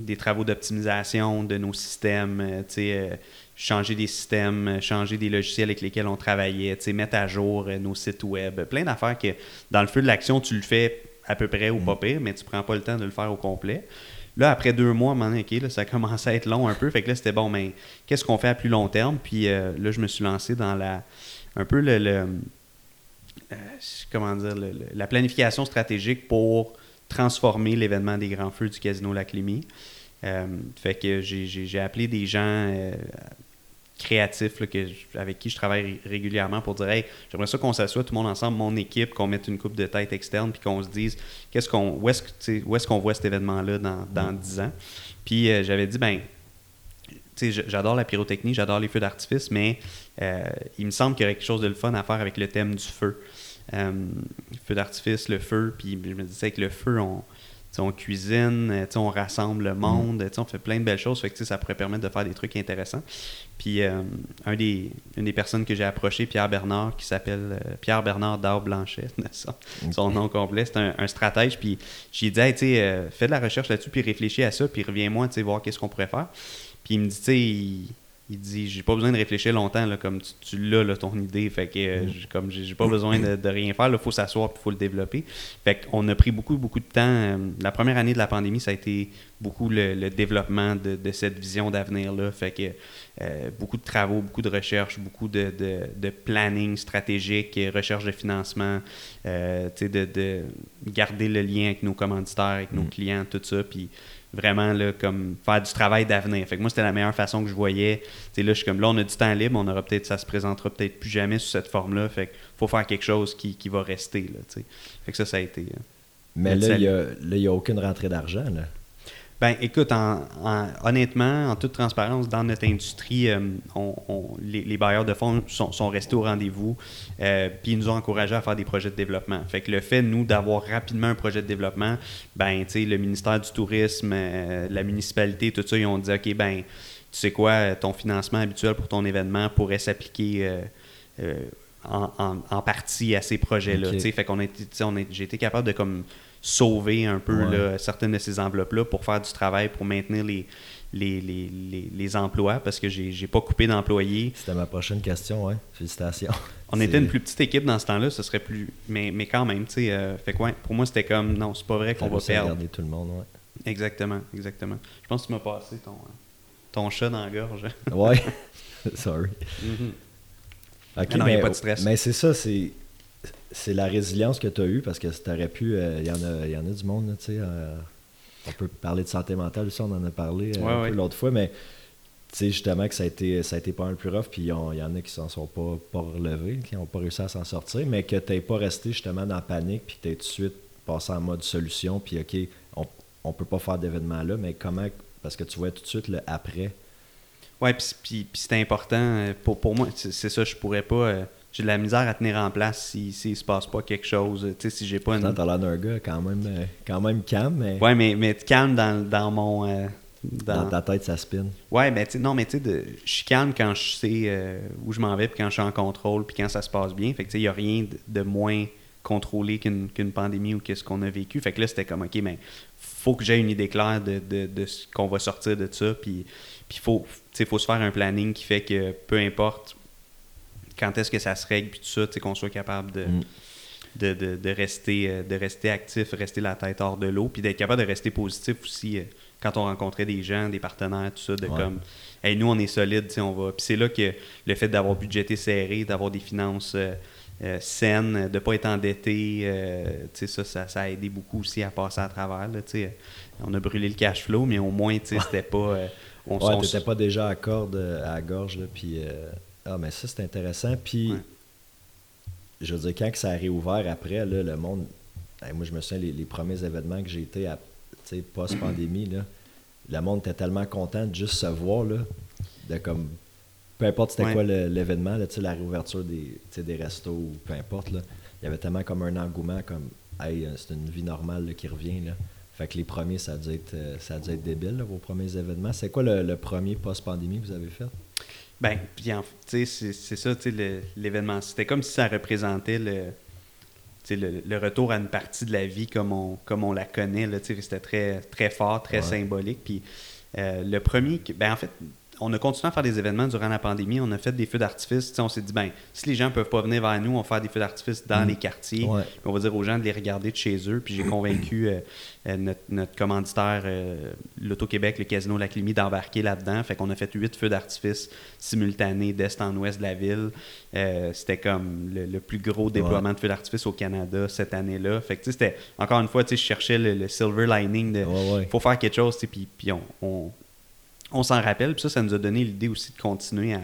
des travaux d'optimisation de nos systèmes, euh, changer des systèmes, changer des logiciels avec lesquels on travaillait, mettre à jour nos sites web, plein d'affaires que dans le feu de l'action, tu le fais à peu près ou pas mm. pire, mais tu prends pas le temps de le faire au complet. Là, après deux mois, OK, ça commençait à être long un peu. Fait que là, c'était bon, mais qu'est-ce qu'on fait à plus long terme? Puis euh, là, je me suis lancé dans la un peu le, euh, comment dire la planification stratégique pour transformer l'événement des grands feux du Casino Lac euh, fait que j'ai appelé des gens créatif que, avec qui je travaille régulièrement pour dire Hey, j'aimerais ça qu'on s'assoie tout le monde ensemble, mon équipe, qu'on mette une coupe de tête externe, puis qu'on se dise qu'est-ce qu'on, où est-ce qu'on voit cet événement-là dans, dans 10 mm. ans? Puis euh, j'avais dit ben j'adore la pyrotechnie, j'adore les feux d'artifice, mais euh, il me semble qu'il y aurait quelque chose de le fun à faire avec le thème du feu. Euh, feu d'artifice, le feu, puis je me disais que le feu, on, on cuisine, euh, on rassemble le monde, on fait plein de belles choses. Fait que, ça pourrait permettre de faire des trucs intéressants. Puis euh, un des, une des personnes que j'ai approché, Pierre Bernard, qui s'appelle euh, Pierre Bernard Dard Blanchet, son nom complet, c'est un, stratège. Puis j'ai dit, hey, fais de la recherche là-dessus, puis réfléchis à ça, puis reviens-moi voir qu'est-ce qu'on pourrait faire. Puis il me dit, tu sais, il dit j'ai pas besoin de réfléchir longtemps là, comme tu, tu l'as là, ton idée fait que euh, Mm. j'ai- comme j'ai j'ai pas besoin de, de rien faire il faut s'asseoir puis faut le développer fait qu'on a pris beaucoup beaucoup de temps euh, la première année de la pandémie ça a été beaucoup le, le développement de, de cette vision d'avenir là fait que euh, beaucoup de travaux beaucoup de recherches beaucoup de, planning stratégique recherche de financement euh, tu sais, de, de garder le lien avec nos commanditaires avec nos Mm. clients tout ça puis vraiment là, comme faire du travail d'avenir. Fait que moi, c'était la meilleure façon que je voyais. Tu sais, là, je suis comme là, on a du temps libre, on aura peut-être, ça se présentera peut-être plus jamais sous cette forme-là. Fait que faut faire quelque chose qui, qui va rester. Là, fait que ça, ça a été. euh, Mais là, il n'y a, là, il y a aucune rentrée d'argent. Là. Ben, écoute, en- en- honnêtement, en toute transparence, dans notre industrie, euh, on- on- les, les bailleurs de fonds sont, sont restés au rendez-vous, euh, puis ils nous ont encouragés à faire des projets de développement. Fait que le fait, nous, d'avoir rapidement un projet de développement, ben, tu sais, le ministère du Tourisme, euh, la municipalité, tout ça, ils ont dit, OK, ben, tu sais quoi, ton financement habituel pour ton événement pourrait s'appliquer euh, en, en- partie à ces projets-là. Fait qu'on j'ai été capable de comme sauver un peu Ouais. là, certaines de ces enveloppes-là pour faire du travail, pour maintenir les, les, les, les, les emplois, parce que j'ai j'ai pas coupé d'employés. C'était ma prochaine question, ouais. Félicitations. On était une plus petite équipe dans ce temps-là, ce serait plus... Mais, mais quand même, tu sais, euh, fait que ouais, pour moi, c'était comme, non, c'est pas vrai qu'on va perdre. garder tout le monde, ouais. Exactement, exactement. Je pense que tu m'as passé ton, euh, ton chat dans la gorge. Ouais. Sorry. Ah non, y a mais, pas de stress. Mais c'est ça, c'est c'est la résilience que tu as eue parce que tu aurais pu. Il y, en a- y en a du monde, tu sais. euh, on peut parler de santé mentale aussi, on en a parlé euh, Ouais, un ouais. peu l'autre fois, mais tu sais, justement, que ça a été, ça a été pas un plus rough, puis il y en a qui s'en sont pas, pas relevés, qui n'ont pas réussi à s'en sortir, mais que tu pas resté justement dans la panique, puis que tu tout de suite passé en mode solution, puis OK, on, on peut pas faire d'événement là, mais comment. Parce que tu vois tout de suite le après. Ouais, puis- puis puis c'était important. euh, Pour, pour moi, c'est c'est ça, je pourrais pas. euh, j'ai de la misère à tenir en place si s'il se passe pas quelque chose. Tu sais, si j'ai pas une. t'as l'air d'un gars quand même, euh, quand même calme, mais Ouais, mais, mais calme dans, dans mon. euh, dans dans- ta tête, ça spin. Ouais, mais tu sais, non, mais tu sais, je suis calme quand je sais euh, où je m'en vais, puis quand je suis en contrôle, puis quand ça se passe bien. Fait que tu sais, il n'y a rien de, de moins contrôlé qu'une pandémie ou qu'est-ce qu'on a vécu. Fait que là, c'était comme, OK, mais faut que j'aie une idée claire de, de, de ce qu'on va sortir de ça, puis il faut, faut se faire un planning qui fait que peu importe quand est-ce que ça se règle, puis tout ça, tu sais, qu'on soit capable de, Mm. de, de, de rester, euh, de rester actif, rester la tête hors de l'eau, puis d'être capable de rester positif aussi euh, quand on rencontrait des gens, des partenaires, tout ça, de Ouais. comme, hey, nous, on est solide, on va. Puis c'est là que le fait d'avoir budgété serré, d'avoir des finances euh, euh, saines, de ne pas être endetté, euh, tu sais, ça, ça, ça a aidé beaucoup aussi à passer à travers, là, tu sais. On a brûlé le cash flow, mais au moins, tu sais, c'était pas. euh, on, Ouais, pas déjà à corde euh, à la gorge, là, puis... Ah, mais ça, c'est intéressant, puis... Ouais. Je veux dire, quand que ça a réouvert après, là, le monde... Hey, moi, je me souviens, les, les premiers événements que j'ai été à, tu sais, post-pandémie, là, le monde était tellement content de juste se voir, là, de comme... Peu importe c'était Ouais. quoi l'événement, là, tu sais, la réouverture des, des restos, ou peu importe, là, il y avait tellement comme un engouement, comme, hey, euh, c'est une vie normale là, qui revient, là. Fait que les premiers, ça a dû être, euh, ça a dû être débile, là, vos premiers événements. C'est quoi le, le premier post-pandémie que vous avez fait? Ben, puis c'est ça, tu sais, le- l'événement. C'était comme si ça représentait le, le, le retour à une partie de la vie comme on, comme on la connaît. là, tu sais, C'était très, très fort, très Ouais. symbolique. Puis euh, le premier, ben en fait, on a continué à faire des événements durant la pandémie. On a fait des feux d'artifice. On s'est dit, ben, si les gens peuvent pas venir vers nous, on va faire des feux d'artifice dans Mm. les quartiers. Ouais. On va dire aux gens de les regarder de chez eux. Puis j'ai convaincu euh, euh, notre, notre commanditaire, euh, l'Auto-Québec, le Casino La Climi, d'embarquer là-dedans. Fait qu'on a fait huit feux d'artifice simultanés d'est en ouest de la ville. Euh, c'était comme le, le plus gros déploiement de feux d'artifice au Canada cette année-là. Fait que tu sais, c'était, encore une fois, tu sais, je cherchais le, le silver lining de Ouais, faut faire quelque chose, puis, puis on, on, on s'en rappelle. Puis ça, ça nous a donné l'idée aussi de continuer à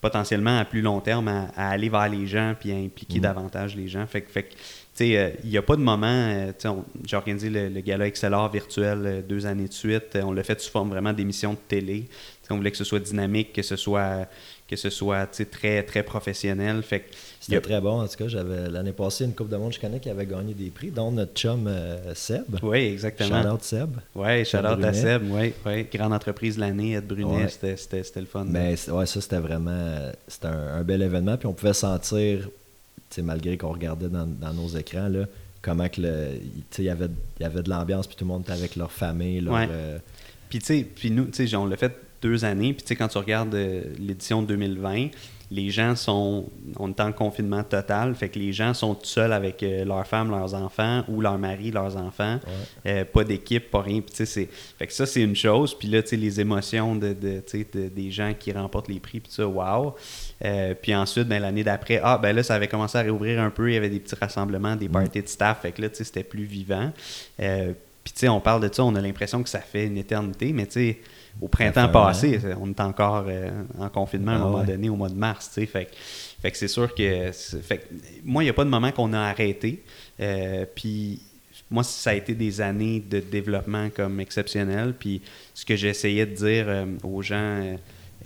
potentiellement à plus long terme à, à aller vers les gens puis à impliquer Mhm. davantage les gens. Fait que, fait que, sais, euh, il n'y a pas de moment. euh, tu sais, on- J'ai organisé le, le gala XLR virtuel euh, deux années de suite. On l'a fait sous forme vraiment d'émissions de télé. Tu sais, on voulait que ce soit dynamique, que ce soit que ce soit très très professionnel. Fait C'était a- très bon. En tout cas, j'avais l'année passée une Coupe de Monde, je connais, qui avait gagné des prix, dont notre chum euh, Seb. oui, exactement. Shout out Seb. Ouais, shout out à. Seb, ouais, ouais. Grande entreprise de l'année, Ed Brunet, Ouais. c'était- c'était c'était le fun. Mais c'est- ouais, ça, c'était vraiment c'était un, un bel événement. Puis on pouvait sentir, malgré qu'on regardait dans, dans nos écrans, là, comment que le, y avait, y avait de l'ambiance, puis tout le monde était avec leur famille. Leur, Ouais. euh, Puis, tu sais, puis nous, tu sais, on l'a fait deux années. Puis, tu sais, quand tu regardes euh, l'édition 2020, les gens sont. On est en confinement total. Fait que les gens sont seuls avec euh, leurs femmes, leurs enfants ou leur mari, leurs enfants. Euh, pas d'équipe, pas rien. Puis, tu sais, c'est- fait que ça, c'est une chose. Puis là, tu sais, les émotions de, de, des gens qui remportent les prix, puis ça, wow. Euh, puis ensuite, ben, l'année d'après, ah, ben là, ça avait commencé à réouvrir un peu. Il y avait des petits rassemblements, des parties de staff. Fait que là, tu sais, c'était plus vivant. Euh, puis, tu sais, on parle de ça, on a l'impression que ça fait une éternité, mais tu sais, au printemps passé, on est encore euh, en confinement à un Ah moment ouais. donné, au mois de mars, tu sais. Fait, que- fait que c'est sûr que. c'est- Fait que moi, il n'y a pas de moment qu'on a arrêté. Euh, puis moi, ça a été des années de développement comme exceptionnel. Puis ce que j'essayais de dire euh, aux gens,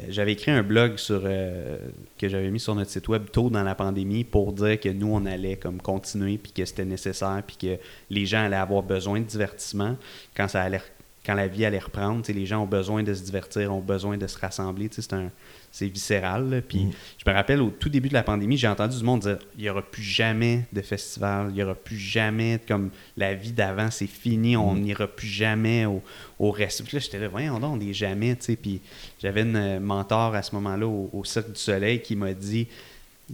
j'avais écrit un blog sur que j'avais mis sur notre site web tôt dans la pandémie pour dire que nous, on allait comme continuer, puis que c'était nécessaire, puis que les gens allaient avoir besoin de divertissement quand ça allait quand la vie allait reprendre, les gens ont besoin de se divertir, ont besoin de se rassembler. C'est un, c'est viscéral. là. Puis Mm. je me rappelle au tout début de la pandémie, j'ai entendu du monde dire il n'y aura plus jamais de festival, il n'y aura plus jamais comme la vie d'avant, c'est fini, on Mm. n'ira plus jamais au, au reste. Puis là, j'étais là, voyons donc, on n'est jamais. Puis j'avais une euh, mentor à ce moment-là au, au Cirque du Soleil qui m'a dit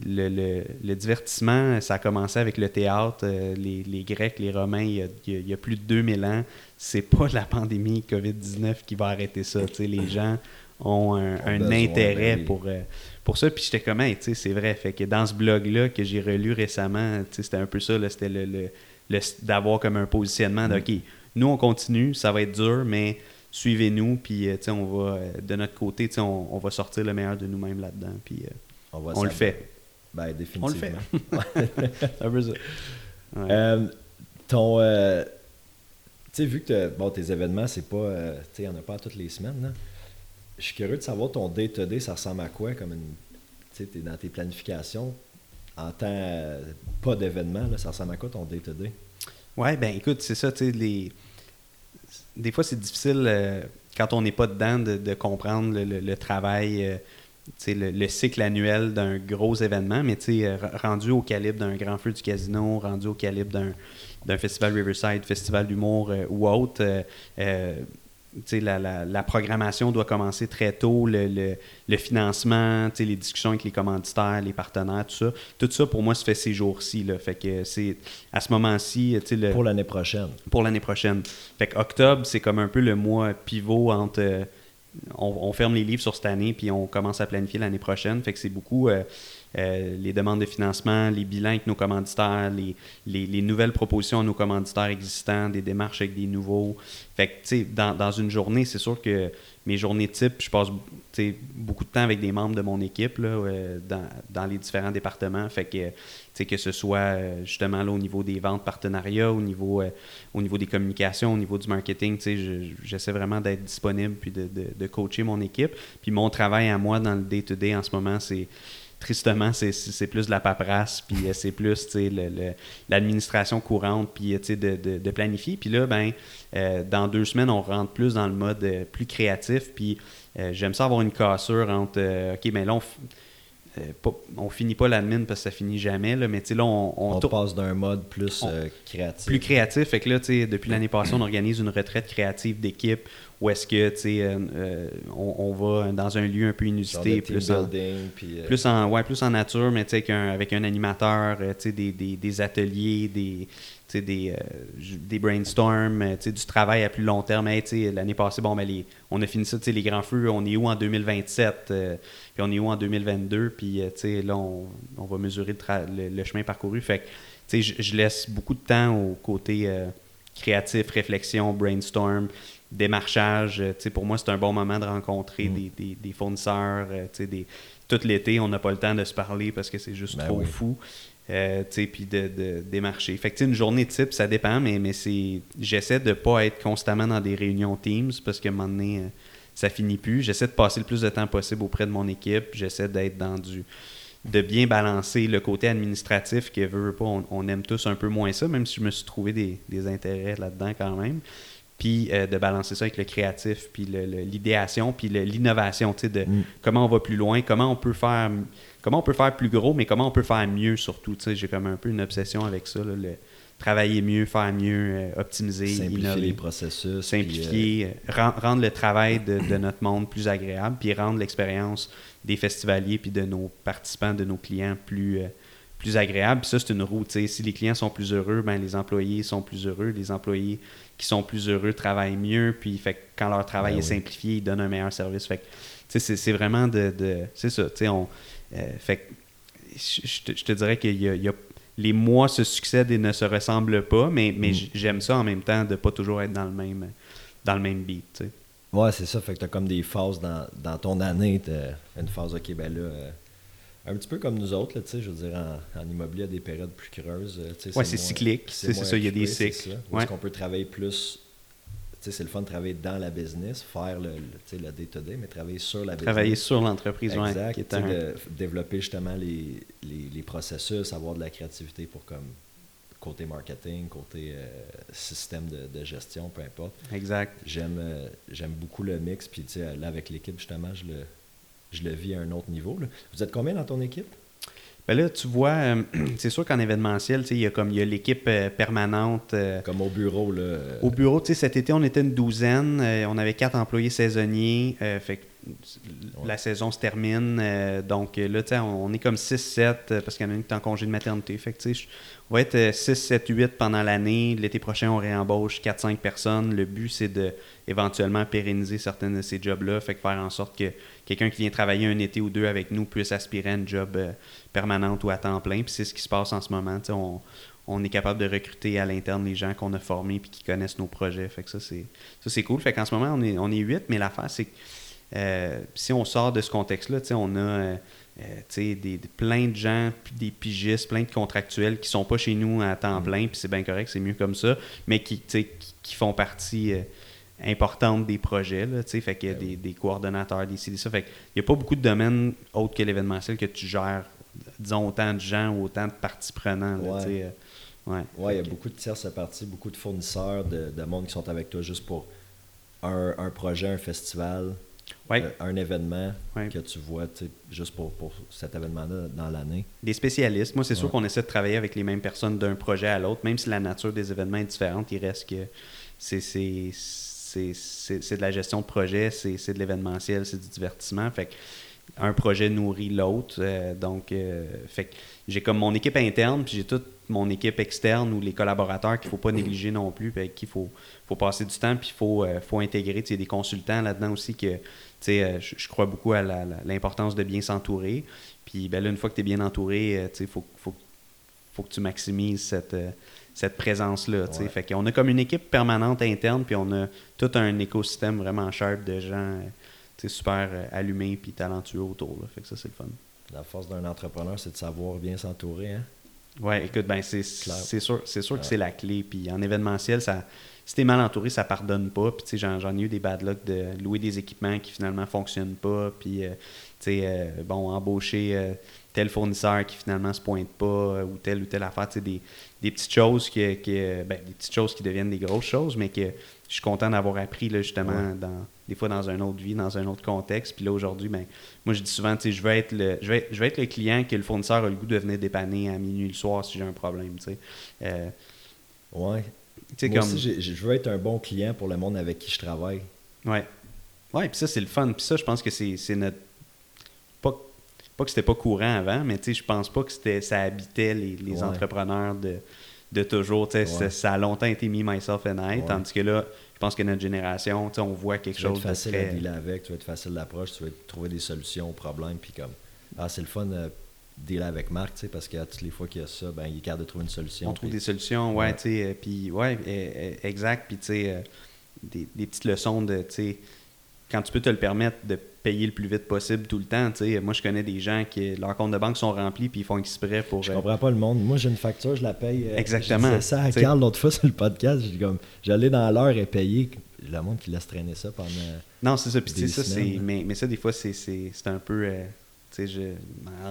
le, le- le divertissement, ça a commencé avec le théâtre, euh, les, les Grecs, les Romains, il y a, il y a- plus de 2000 ans. C'est pas la pandémie COVID-19 qui va arrêter ça. les gens ont un, intérêt ben pour, euh, pour ça. Puis j'étais comme, Hey, c'est vrai. Fait que dans ce blog-là que j'ai relu récemment, c'était un peu ça. C'était le, le- le- d'avoir comme un positionnement de, Mm. OK, nous, on continue, ça va être dur, mais suivez-nous, puis euh, on va, de notre côté, on, on va sortir le meilleur de nous-mêmes là-dedans. Puis On, va on le fait. Ben, définitivement. On le fait. Un peu ça. Ouais. Euh, ton. euh, tu sais, vu que bon, tes événements, c'est pas. euh, tu sais, il n'y en a pas toutes les semaines. Je suis curieux de savoir ton day-to-day, ça ressemble à quoi comme une. Tu sais, dans tes planifications. En temps. pas d'événement, ça ressemble à quoi ton day-to-day? Ouais, ben écoute, c'est ça, tu sais, les... Des fois, c'est difficile, quand on n'est pas dedans, de, de comprendre le, le- le travail, le, le cycle annuel d'un gros événement, mais euh, rendu au calibre d'un grand feu du casino, rendu au calibre d'un d'un festival Riverside, festival d'humour euh, ou autre, euh, euh, la, la- la programmation doit commencer très tôt, le, le- le financement, les discussions avec les commanditaires, les partenaires, tout ça. Tout ça, pour moi, se fait ces jours-ci. là. Fait que c'est à ce moment-ci, le, Pour l'année prochaine. pour l'année prochaine. Fait que octobre, c'est comme un peu le mois pivot entre. On, ferme les livres sur cette année, puis on commence à planifier l'année prochaine. Fait que c'est beaucoup euh, euh, les demandes de financement, les bilans avec nos commanditaires, les, les- les nouvelles propositions à nos commanditaires existants, des démarches avec des nouveaux. Fait que, tu sais, dans, dans une journée, c'est sûr que mes journées type, je passe beaucoup de temps avec des membres de mon équipe là, euh, dans, dans les différents départements. Fait que, que ce soit euh, justement là, au niveau des ventes, partenariats, au niveau, euh, au niveau des communications, au niveau du marketing, j'essaie vraiment d'être disponible puis de, de- de coacher mon équipe. Puis mon travail à moi dans le day-to-day en ce moment, c'est tristement, c'est- plus de la paperasse, puis euh, c'est plus l'administration courante, puis euh, de, de- de planifier. Puis là, ben, euh, dans deux semaines, on rentre plus dans le mode plus créatif, puis euh, j'aime ça avoir une cassure entre, OK, mais là, on, euh, on finit pas l'admin parce que ça finit jamais, là, mais tu sais, là, on, on On, passe d'un mode plus On- euh, créatif. plus créatif. Fait que là, depuis l'année passée, on organise une retraite créative d'équipe où est-ce que, tu sais, euh, euh, on, va dans un lieu un peu inusité, plus en, building, puis, plus en, ouais, plus en nature, mais tu sais, avec un, avec un animateur, tu sais, des, des, des ateliers, des, des, euh, des brainstorms, euh, du travail à plus long terme. Hey, L'année passée, bon, ben, les, on a fini ça, les grands feux, on est où en 2027, euh, puis on est où en 2022, puis là, on, on va mesurer le, tra- le- le chemin parcouru. Fait que, je, laisse beaucoup de temps au côté euh, créatif, réflexion, brainstorm, démarchage. Pour moi, c'est un bon moment de rencontrer Mm. des, des- des fournisseurs. des, tout l'été, on n'a pas le temps de se parler parce que c'est juste Ben trop oui. fou. Euh, puis de, de démarcher. Fait que, une journée type, ça dépend, mais, mais c'est j'essaie de pas être constamment dans des réunions Teams parce qu'à un moment donné, euh, ça finit plus. J'essaie de passer le plus de temps possible auprès de mon équipe. J'essaie d'être dans du de bien balancer le côté administratif que veut, veut pas, on, on aime tous un peu moins ça, même si je me suis trouvé des, des intérêts là-dedans quand même. Puis euh, de balancer ça avec le créatif, puis l'idéation, puis l'innovation, tu sais, de Mm. comment on va plus loin, comment on peut faire comment on peut faire plus gros, mais comment on peut faire mieux surtout. Tu sais, j'ai comme un peu une obsession avec ça, là, le travailler mieux, faire mieux, optimiser, simplifier innover. les processus. Simplifier, rendre le travail de, de, notre monde plus agréable, puis rendre l'expérience des festivaliers puis de nos participants, de nos clients plus, plus agréable. Puis ça, c'est une roue. Si les clients sont plus heureux, ben, les employés sont plus heureux. Les employés qui sont plus heureux travaillent mieux. Puis fait, quand leur travail ben est simplifié, ils donnent un meilleur service. Fait c'est vraiment de. de c'est ça. On, euh, fait je, te, dirais que y y a, les mois se succèdent et ne se ressemblent pas, mais, mais mm. j'aime ça en même temps de ne pas toujours être dans le même, dans le même beat. T'sais. Ouais, c'est ça. Fait que tu as comme des phases dans, dans ton année. une phase, OK, ben là. Euh, un petit peu comme nous autres, là, je veux dire, en, en, immobilier, il y a des périodes plus creuses. Oui, c'est cyclique. C'est ça, il y a des cycles. Est-ce qu'on peut travailler plus c'est le fun de travailler dans la business, faire le, le day-to-day, mais travailler sur la business. Travailler sur l'entreprise, exact. Ouais, de, développer justement les, les, les, processus, avoir de la créativité pour comme côté marketing, côté euh, système de, de, gestion, peu importe. Exact. J'aime euh, j'aime beaucoup le mix, puis là avec l'équipe justement, je le, je le vis à un autre niveau. Vous êtes combien dans ton équipe? Ben là, tu vois, euh, c'est sûr qu'en événementiel, il y a comme il y a l'équipe euh, permanente. Euh, comme au bureau, là. Au bureau, tu sais, cet été, on était une douzaine. on avait quatre employés saisonniers. fait la saison se termine. donc là, tu sais, on, est comme 6-7 parce qu'il y en a une qui est en congé de maternité. Fait sais, on va être 6, 7, 8 pendant l'année. L'été prochain, on réembauche 4-5 personnes. Le but, c'est de éventuellement pérenniser certaines de ces jobs-là. Fait que faire en sorte que quelqu'un qui vient travailler un été ou deux avec nous puisse aspirer à une job euh, permanente ou à temps plein. Puis c'est ce qui se passe en ce moment. On, on, est capable de recruter à l'interne les gens qu'on a formés et qui connaissent nos projets. Fait que ça, c'est, ça, c'est cool. Fait qu'en ce moment, on est, on est 8, mais l'affaire, c'est que euh, si on sort de ce contexte-là, on a euh, des, des, plein de gens, des pigistes, plein de contractuels qui sont pas chez nous à temps mm. plein, puis c'est bien correct, c'est mieux comme ça, mais qui, qui, qui font partie importante des projets. Là, fait qu'il y a ben des, des, coordonnateurs, des ça. Fait qu'il n'y a pas beaucoup de domaines autres que l'événementiel que tu gères, disons, autant de gens ou autant de parties prenantes. ouais. Euh, ouais, il y a beaucoup de tierces parties, beaucoup de fournisseurs, de, de, monde qui sont avec toi juste pour un, un projet, un festival, euh, un événement que tu vois juste pour, pour cet événement-là dans l'année. Des spécialistes. Moi, c'est sûr qu'on essaie de travailler avec les mêmes personnes d'un projet à l'autre, même si la nature des événements est différente, il reste que c'est de la gestion de projet, c'est de l'événementiel, c'est du divertissement. Fait un projet nourrit l'autre. Euh, donc, euh, fait j'ai comme mon équipe interne, puis j'ai toute mon équipe externe ou les collaborateurs qu'il ne faut pas négliger non plus, puis qu'il faut, faut passer du temps, puis il faut, euh, faut intégrer. Il des consultants là-dedans aussi que je, je crois beaucoup à l'importance de bien s'entourer. Puis ben là, une fois que tu es bien entouré, il faut, faut, faut, que tu maximises cette cette présence-là. Ouais. Fait qu'on a comme une équipe permanente interne, puis on a tout un écosystème vraiment sharp de gens super euh, allumés puis talentueux autour. Là. Fait que ça, c'est le fun. La force d'un entrepreneur, c'est de savoir bien s'entourer. Hein? Oui, écoute, ben c'est sûr, c'est sûr que c'est la clé. Puis en événementiel, ça, si t'es mal entouré, ça pardonne pas. Puis j'en, j'en ai eu des bad luck de louer des équipements qui finalement fonctionnent pas. Puis, euh, tu sais, euh, bon, embaucher tel fournisseur qui finalement se pointe pas ou telle ou telle affaire. Tu sais, des, des petites choses qui, ben, des petites choses qui deviennent des grosses choses, mais que je suis content d'avoir appris là, justement dans, des fois dans une autre vie, dans un autre contexte. Puis là aujourd'hui, ben, moi je dis souvent, je veux être le je vais, je vais être le client que le fournisseur a le goût de venir dépanner à minuit le soir si j'ai un problème. Tu sais. Euh, ouais. Moi aussi, je veux être un bon client pour le monde avec qui je travaille. Ouais. Ouais, puis ça, c'est le fun. Puis ça, je pense que c'est notre pas que c'était pas courant avant, mais je pense pas que ça habitait les, entrepreneurs de, de toujours. Ça, a longtemps été me, myself and I, tandis que là, je pense que notre génération, on voit quelque chose de facile à dealer avec, tu vas être facile d'approche, tu vas trouver des solutions aux problèmes, puis comme, ah, c'est le fun de dealer avec Marc, parce que toutes les fois qu'il y a ça, ben, il est capable de trouver une solution. On trouve des solutions, ouais, tu sais, puis, ouais, e, e, exact, puis, tu sais, euh, des, des, petites leçons de, tu sais, quand tu peux te le permettre de payer le plus vite possible tout le temps. Moi, je connais des gens qui, leurs comptes de banque sont remplis puis ils font exprès pour. Je comprends pas le monde. Moi, j'ai une facture, je la paye. Euh, Exactement. C'est ça à Carl l'autre fois sur le podcast. J'allais dans l'heure et payer. Le monde qui laisse traîner ça pendant. Non, c'est ça. Puis ça, c'est. Mais, mais, ça, des fois, c'est un peu. Euh,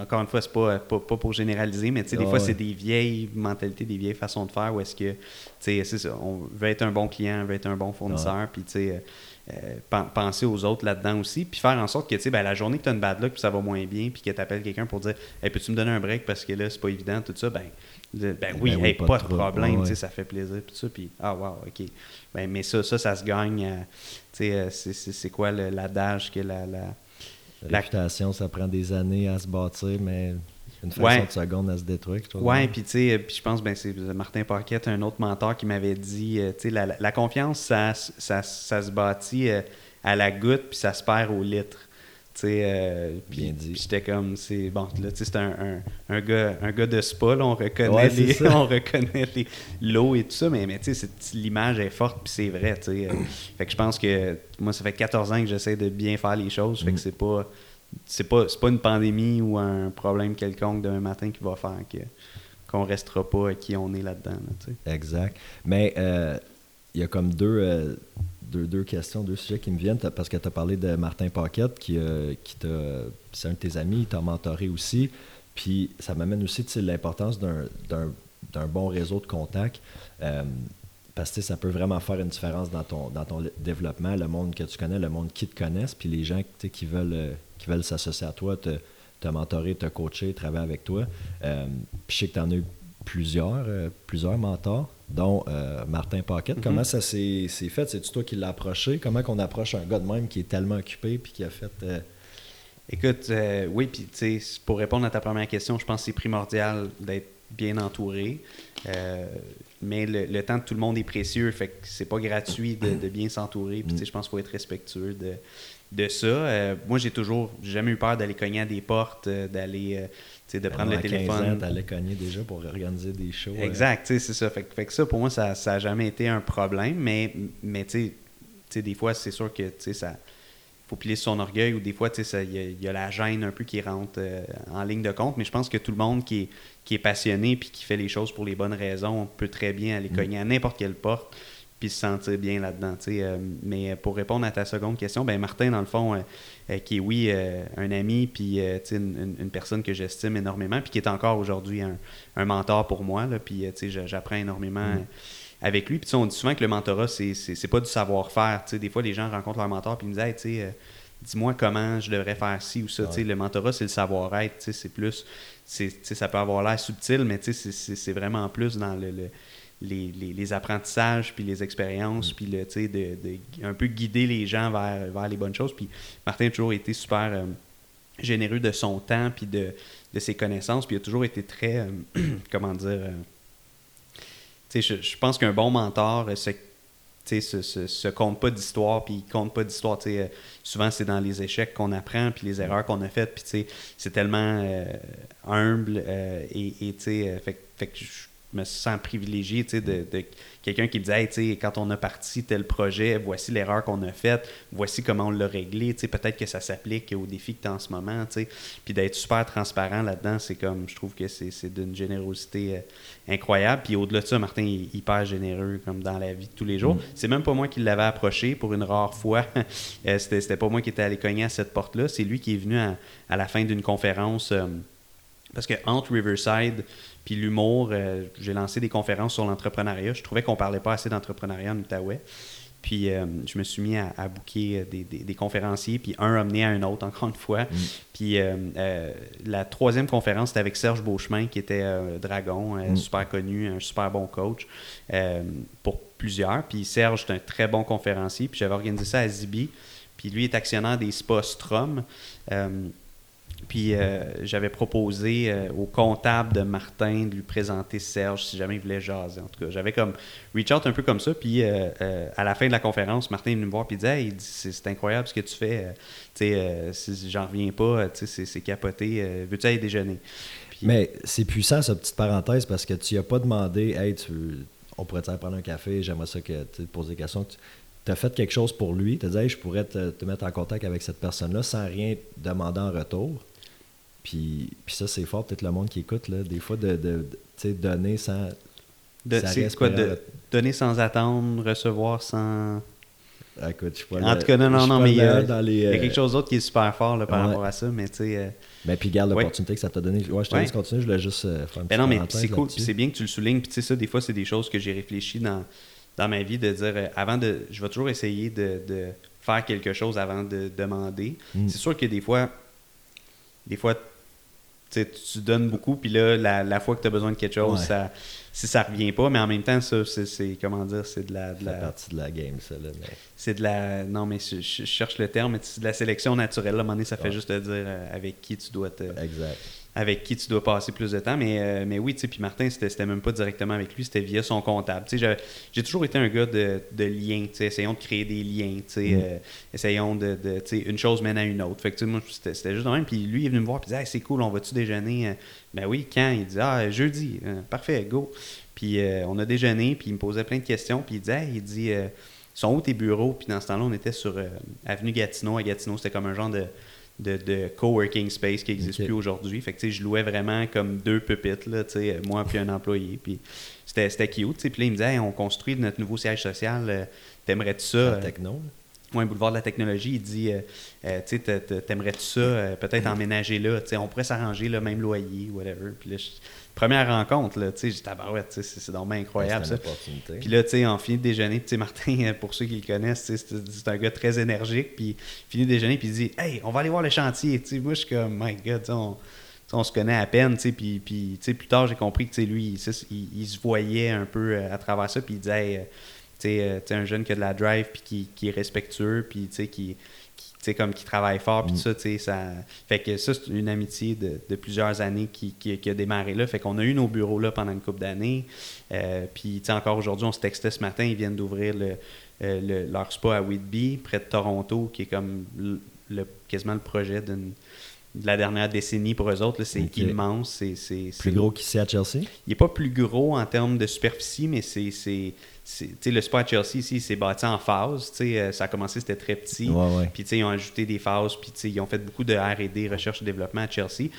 encore une fois, c'est pas, pas, pas pour généraliser, mais des fois, c'est des vieilles mentalités, des vieilles façons de faire où est-ce que, c'est ça, on veut être un bon client, on veut être un bon fournisseur, puis tu sais, euh, penser aux autres là-dedans aussi, puis faire en sorte que, tu sais, ben, la journée que tu as une bad luck, puis ça va moins bien, puis que tu appelles quelqu'un pour dire, hey, peux-tu me donner un break parce que là, c'est pas évident, tout ça, ben, ben, ben oui, pas, de problème, tu sais, ça fait plaisir, puis ça, puis ah, wow, ok. Ben, mais ça, ça, ça se gagne, euh, tu sais, euh, c'est quoi l'adage que la, la la réputation, ça prend des années à se bâtir, mais une fraction de seconde à se détruire. Oui, puis tu sais, je pense ben c'est Martin Paquette, un autre mentor, qui m'avait dit, euh, tu sais, la, la, confiance, ça, ça, ça se bâtit euh, à la goutte, puis ça se perd au litre. Tu sais, euh, Bien dit. J'étais comme, c'est bon, là, tu sais, c'est un, un, un, gars, un gars de spa, là, on reconnaît les, on reconnaît l'eau et tout ça, mais, mais tu sais, l'image est forte, puis c'est vrai, tu sais. fait que je pense que moi, ça fait 14 ans que j'essaie de bien faire les choses, fait que mm. c'est pas c'est pas, pas une pandémie ou un problème quelconque demain matin qui va faire que qu'on restera pas à qui on est là-dedans. exact. Mais euh, il y a comme euh, deux, deux, questions, deux sujets qui me viennent, parce que tu as parlé de Martin Paquette, qui, euh, qui c'est un de tes amis, il t'a mentoré aussi. Puis ça m'amène aussi l'importance d'un bon réseau de contacts. parce que ça peut vraiment faire une différence dans ton, dans ton développement, le monde que tu connais, le monde qui te connaissent, puis les gens qui veulent qui veulent s'associer à toi, te, te mentorer, te coacher, travailler avec toi. Euh, puis je sais que tu en as eu plusieurs, euh, plusieurs mentors, dont euh, Martin Paquette. Mm-hmm. Comment ça s'est fait? C'est-tu toi qui l'as approché? Comment qu'on approche un gars de même qui est tellement occupé puis qui a fait... Écoute, oui, puis tu sais, pour répondre à ta première question, je pense que c'est primordial d'être bien entouré. mais le, temps de tout le monde est précieux, fait que c'est pas gratuit de, de bien s'entourer. Puis, je pense qu'il faut être respectueux de, de ça. Euh, moi, j'ai toujours jamais eu peur d'aller cogner à des portes, euh, d'aller, euh, de prendre le téléphone. d'aller cogner déjà pour organiser des shows. Exact, c'est ça. Fait, fait, que ça, pour moi, ça n'a jamais été un problème, mais, mais tu sais, des fois, c'est sûr que ça faut plier son orgueil ou des fois, il y, a la gêne un peu qui rentre en ligne de compte, mais je pense que tout le monde qui est, qui est passionné puis qui fait les choses pour les bonnes raisons peut très bien aller mm. cogner à n'importe quelle porte puis se sentir bien là-dedans. Euh, mais pour répondre à ta seconde question, ben Martin, dans le fond, euh, euh, qui est oui un ami, puis une, une, personne que j'estime énormément, puis qui est encore aujourd'hui un, un, mentor pour moi, puis j'apprends énormément. Mm. avec lui. Puis on dit souvent que le mentorat, c'est pas du savoir-faire. Des fois, les gens rencontrent leur mentor puis ils me disent hey, dis-moi comment je devrais faire ci ou ça. Le mentorat, c'est le savoir-être. C'est plus. Ça peut avoir l'air subtil, mais c'est vraiment plus dans le les, apprentissages, puis les expériences, mm. puis le, de, de, un peu guider les gens vers, vers les bonnes choses. Puis Martin a toujours été super euh, généreux de son temps, puis de, de, ses connaissances, puis il a toujours été très, euh, comment dire, euh, je, je pense qu'un bon mentor se, se, se, se compte pas d'histoire, puis il compte pas d'histoire. souvent, c'est dans les échecs qu'on apprend, puis les erreurs qu'on a faites, puis c'est tellement humble, et, et fait, fait que je me sens privilégié de, de quelqu'un qui me dit hey, quand on a parti tel projet, voici l'erreur qu'on a faite, voici comment on l'a réglé. Peut-être que ça s'applique aux défis que tu as en ce moment. Puis d'être super transparent là-dedans, c'est comme je trouve que c'est d'une générosité euh, incroyable. Puis au-delà de ça, Martin est hyper généreux comme dans la vie de tous les jours. Mm. C'est même pas moi qui l'avais approché pour une rare fois. Euh, c'était pas moi qui étais allé cogner à cette porte-là. C'est lui qui est venu à, la fin d'une conférence. Euh, parce que entre Riverside puis l'humour, euh, j'ai lancé des conférences sur l'entrepreneuriat. Je trouvais qu'on parlait pas assez d'entrepreneuriat en Outaouais. Puis euh, je me suis mis à, à booker des, des, conférenciers, puis un a mené à un autre, encore une fois. Mm. Puis euh, la troisième conférence, c'était avec Serge Beauchemin, qui était dragon, mm. super connu, un super bon coach pour plusieurs. Puis Serge, est un très bon conférencier. Puis j'avais organisé ça à Zibi. Puis lui est actionnaire des spas Strom. Puis euh, j'avais proposé euh, au comptable de Martin de lui présenter Serge si jamais il voulait jaser. En tout cas, j'avais comme reach out un peu comme ça. Puis euh, à la fin de la conférence, Martin est venu me voir et il disait hey, c'est incroyable ce que tu fais. tu sais, si j'en reviens pas, c'est capoté. Veux-tu aller déjeuner? Mais c'est puissant, cette petite parenthèse, parce que tu n'as pas demandé Hey, tu, on pourrait te prendre un café, j'aimerais ça que tu te poses des questions. Tu as fait quelque chose pour lui, tu as dit je pourrais te, te, mettre en contact avec cette personne-là sans rien demander en retour. Puis, puis ça, c'est fort, peut-être le monde qui écoute, là, des fois, de, de, donner sans. c'est quoi, de donner sans attendre, recevoir sans. Ah, écoute, je En tout cas, non, non, non, mais il y a- meilleur dans les, Il y a euh, quelque chose d'autre qui est super fort là, par ouais. rapport à ça, mais tu sais. euh, Ben, puis garde Ouais. l'opportunité que ça t'a donné. Ouais, je te Ouais. laisse continuer, je voulais juste euh, faire une Ben non, mais c'est cool, c'est bien que tu le soulignes. Puis tu sais, ça, des fois, c'est des choses que j'ai réfléchi dans, dans ma vie, de dire, euh, avant de. Je vais toujours essayer de, de faire quelque chose avant de demander. Mm. C'est sûr que des fois, des fois, tu donnes beaucoup, puis là, la, la fois que tu as besoin de quelque chose, Ouais. ça, si ça revient pas, mais en même temps, ça, c'est, comment dire, c'est de la. de la- partie de la game, ça. Là, mais... c'est de la. Non, mais je, je cherche le terme, mais c'est de la sélection naturelle. Là, à un moment donné, ça fait Ouais. juste te dire euh, avec qui tu dois te Exact. Avec qui tu dois passer plus de temps. Mais, euh, mais oui, tu sais, puis Martin, c'était même pas directement avec lui, c'était via son comptable. Tu sais, j'ai toujours été un gars de, de liens, tu sais, essayons de créer des liens, tu sais, Mm. euh, essayons de, de tu sais, une chose mène à une autre. Fait que, tu sais, moi, c'était juste de même. Puis lui, il est venu me voir, puis il dit, Hey, c'est cool, on va-tu déjeuner? Euh, Ben oui, quand? Il dit, ah, jeudi. Parfait, go. Puis euh, on a déjeuné, puis il me posait plein de questions, puis il dit, Hey, il dit, euh, sont où tes bureaux? Puis dans ce temps-là, on était sur Avenue Gatineau. À Gatineau, c'était comme un genre de, de, de coworking space qui n'existe plus aujourd'hui. Fait que, je louais vraiment comme deux pupitres, là, sais, moi puis un employé. Puis c'était, c'était cute. Puis là, il me disait, Hey, on construit notre nouveau siège social. euh, T'aimerais-tu ça? La euh, techno. Ouais, boulevard de la technologie, il dit, euh, euh, tu sais, t'a- t'a- t'aimerais-tu ça, euh, peut-être emménager là, on pourrait s'arranger le même loyer, whatever. Puis là, je- première rencontre, là, tu sais, j'ai tabarouette, tu sais, c'est bien incroyable, ça. Puis là, tu sais, en fini de déjeuner, tu sais, Martin, euh, pour ceux qui le connaissent, tu sais, c'est un gars très énergique, puis fini de déjeuner, puis il dit, hey, on va aller voir le chantier, tu sais, moi, je suis comme, my God, tu sais, on, on se connaît à peine, tu sais, puis, puis tu sais, plus tard, j'ai compris que, tu sais, lui, il, c'est- il- il se voyait un peu euh, à travers ça, puis il disait, hey, euh, tu sais, euh, un jeune qui a de la drive, puis qui, qui est respectueux, puis, tu sais, qui, sais, comme qui travaille fort, puis Mm. tout ça, tu sais, ça... Fait que ça, c'est une amitié de, de plusieurs années qui, qui, qui a démarré là. Fait qu'on a eu nos bureaux là pendant une couple d'années. Euh, puis, tu sais, encore aujourd'hui, on se textait ce matin, ils viennent d'ouvrir le, euh, le- leur spa à Whitby, près de Toronto, qui est comme le, le- quasiment le projet d'une de la dernière décennie pour eux autres. C'est immense. C'est, c'est, Plus gros qu'ici à Chelsea? il n'est pas plus gros en termes de superficie, mais c'est. le spa à Chelsea ici, c'est bâti en phase. Tu sais, euh, ça a commencé, c'était très petit. Ouais, ouais. Puis, tu sais, ils ont ajouté des phases, puis, tu sais, ils ont fait beaucoup de R&D, recherche et développement à Chelsea.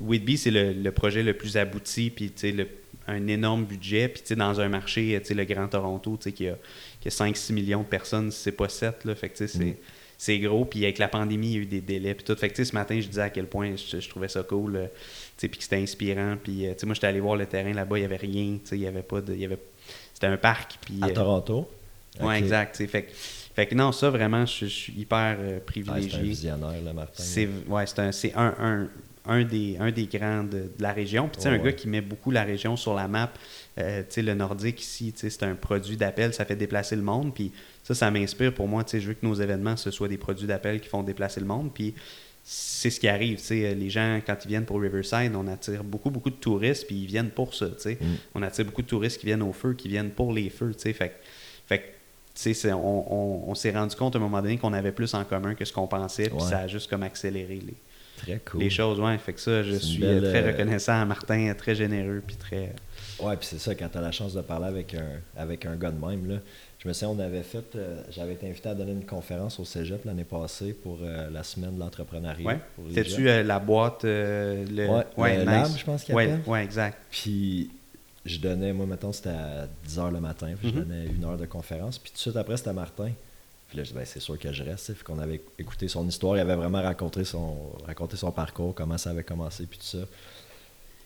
Whitby, c'est le, le projet le plus abouti, puis, tu sais, le- un énorme budget. Puis, tu sais, dans un marché, tu sais, le Grand Toronto, tu sais, qui a, qui a 5-6 millions de personnes, c'est pas 7, là. Fait que, tu sais, c'est... Mm. C'est gros, puis avec la pandémie, il y a eu des délais, puis tout. Fait que, tu sais, ce matin, je disais à quel point je, je trouvais ça cool, euh, tu sais, puis que c'était inspirant. Puis, euh, tu sais, moi, j'étais allé voir le terrain là-bas, il n'y avait rien, tu sais, il y avait pas de... y avait... C'était un parc, puis... À euh, Toronto? Ok. exact. Fait, que- fait que non, ça, vraiment, je, je suis hyper euh, Ouais, c'est un privilégié. visionnaire, là, Martin. c'est ouais, c'est un, c'est un, un, un des, un des grands de, de la région. Puis, tu sais, un ouais. gars qui met beaucoup la région sur la map. Euh, tu sais, le nordique ici, tu sais, c'est un produit d'appel, ça fait déplacer le monde. Puis ça, ça m'inspire pour moi. Je veux que nos événements, ce soient des produits d'appel qui font déplacer le monde. Puis c'est ce qui arrive. Les gens, quand ils viennent pour Riverside, on attire beaucoup, beaucoup de touristes, puis ils viennent pour ça. Mm. On attire beaucoup de touristes qui viennent au feu, qui viennent pour les feux. tu sais. Fait, que- fait on, on- on s'est rendu compte à un moment donné qu'on avait plus en commun que ce qu'on pensait, puis Ouais. ça a juste comme accéléré les, Très cool. les choses. Ouais, fait que ça, je suis belle, euh, très euh, reconnaissant à Martin, très généreux, puis très. Ouais, puis c'est ça, quand tu as la chance de parler avec un, avec un gars de même, là, je me souviens, on avait fait, euh, j'avais été invité à donner une conférence au cégep l'année passée pour euh, la semaine de l'entrepreneuriat. Ouais. jeunes. euh, la boîte, le. Ouais, le lab, je pense qu'il ouais, ouais, exact. Puis je donnais, moi, mettons, c'était à 10h le matin, puis je Mhm. donnais une heure de conférence. Puis tout de suite après, c'était Martin. Puis là, je dis, ben, c'est sûr que je reste. Fait qu'on avait écouté son histoire. Il avait vraiment raconté son, raconté son parcours, comment ça avait commencé, puis tout ça.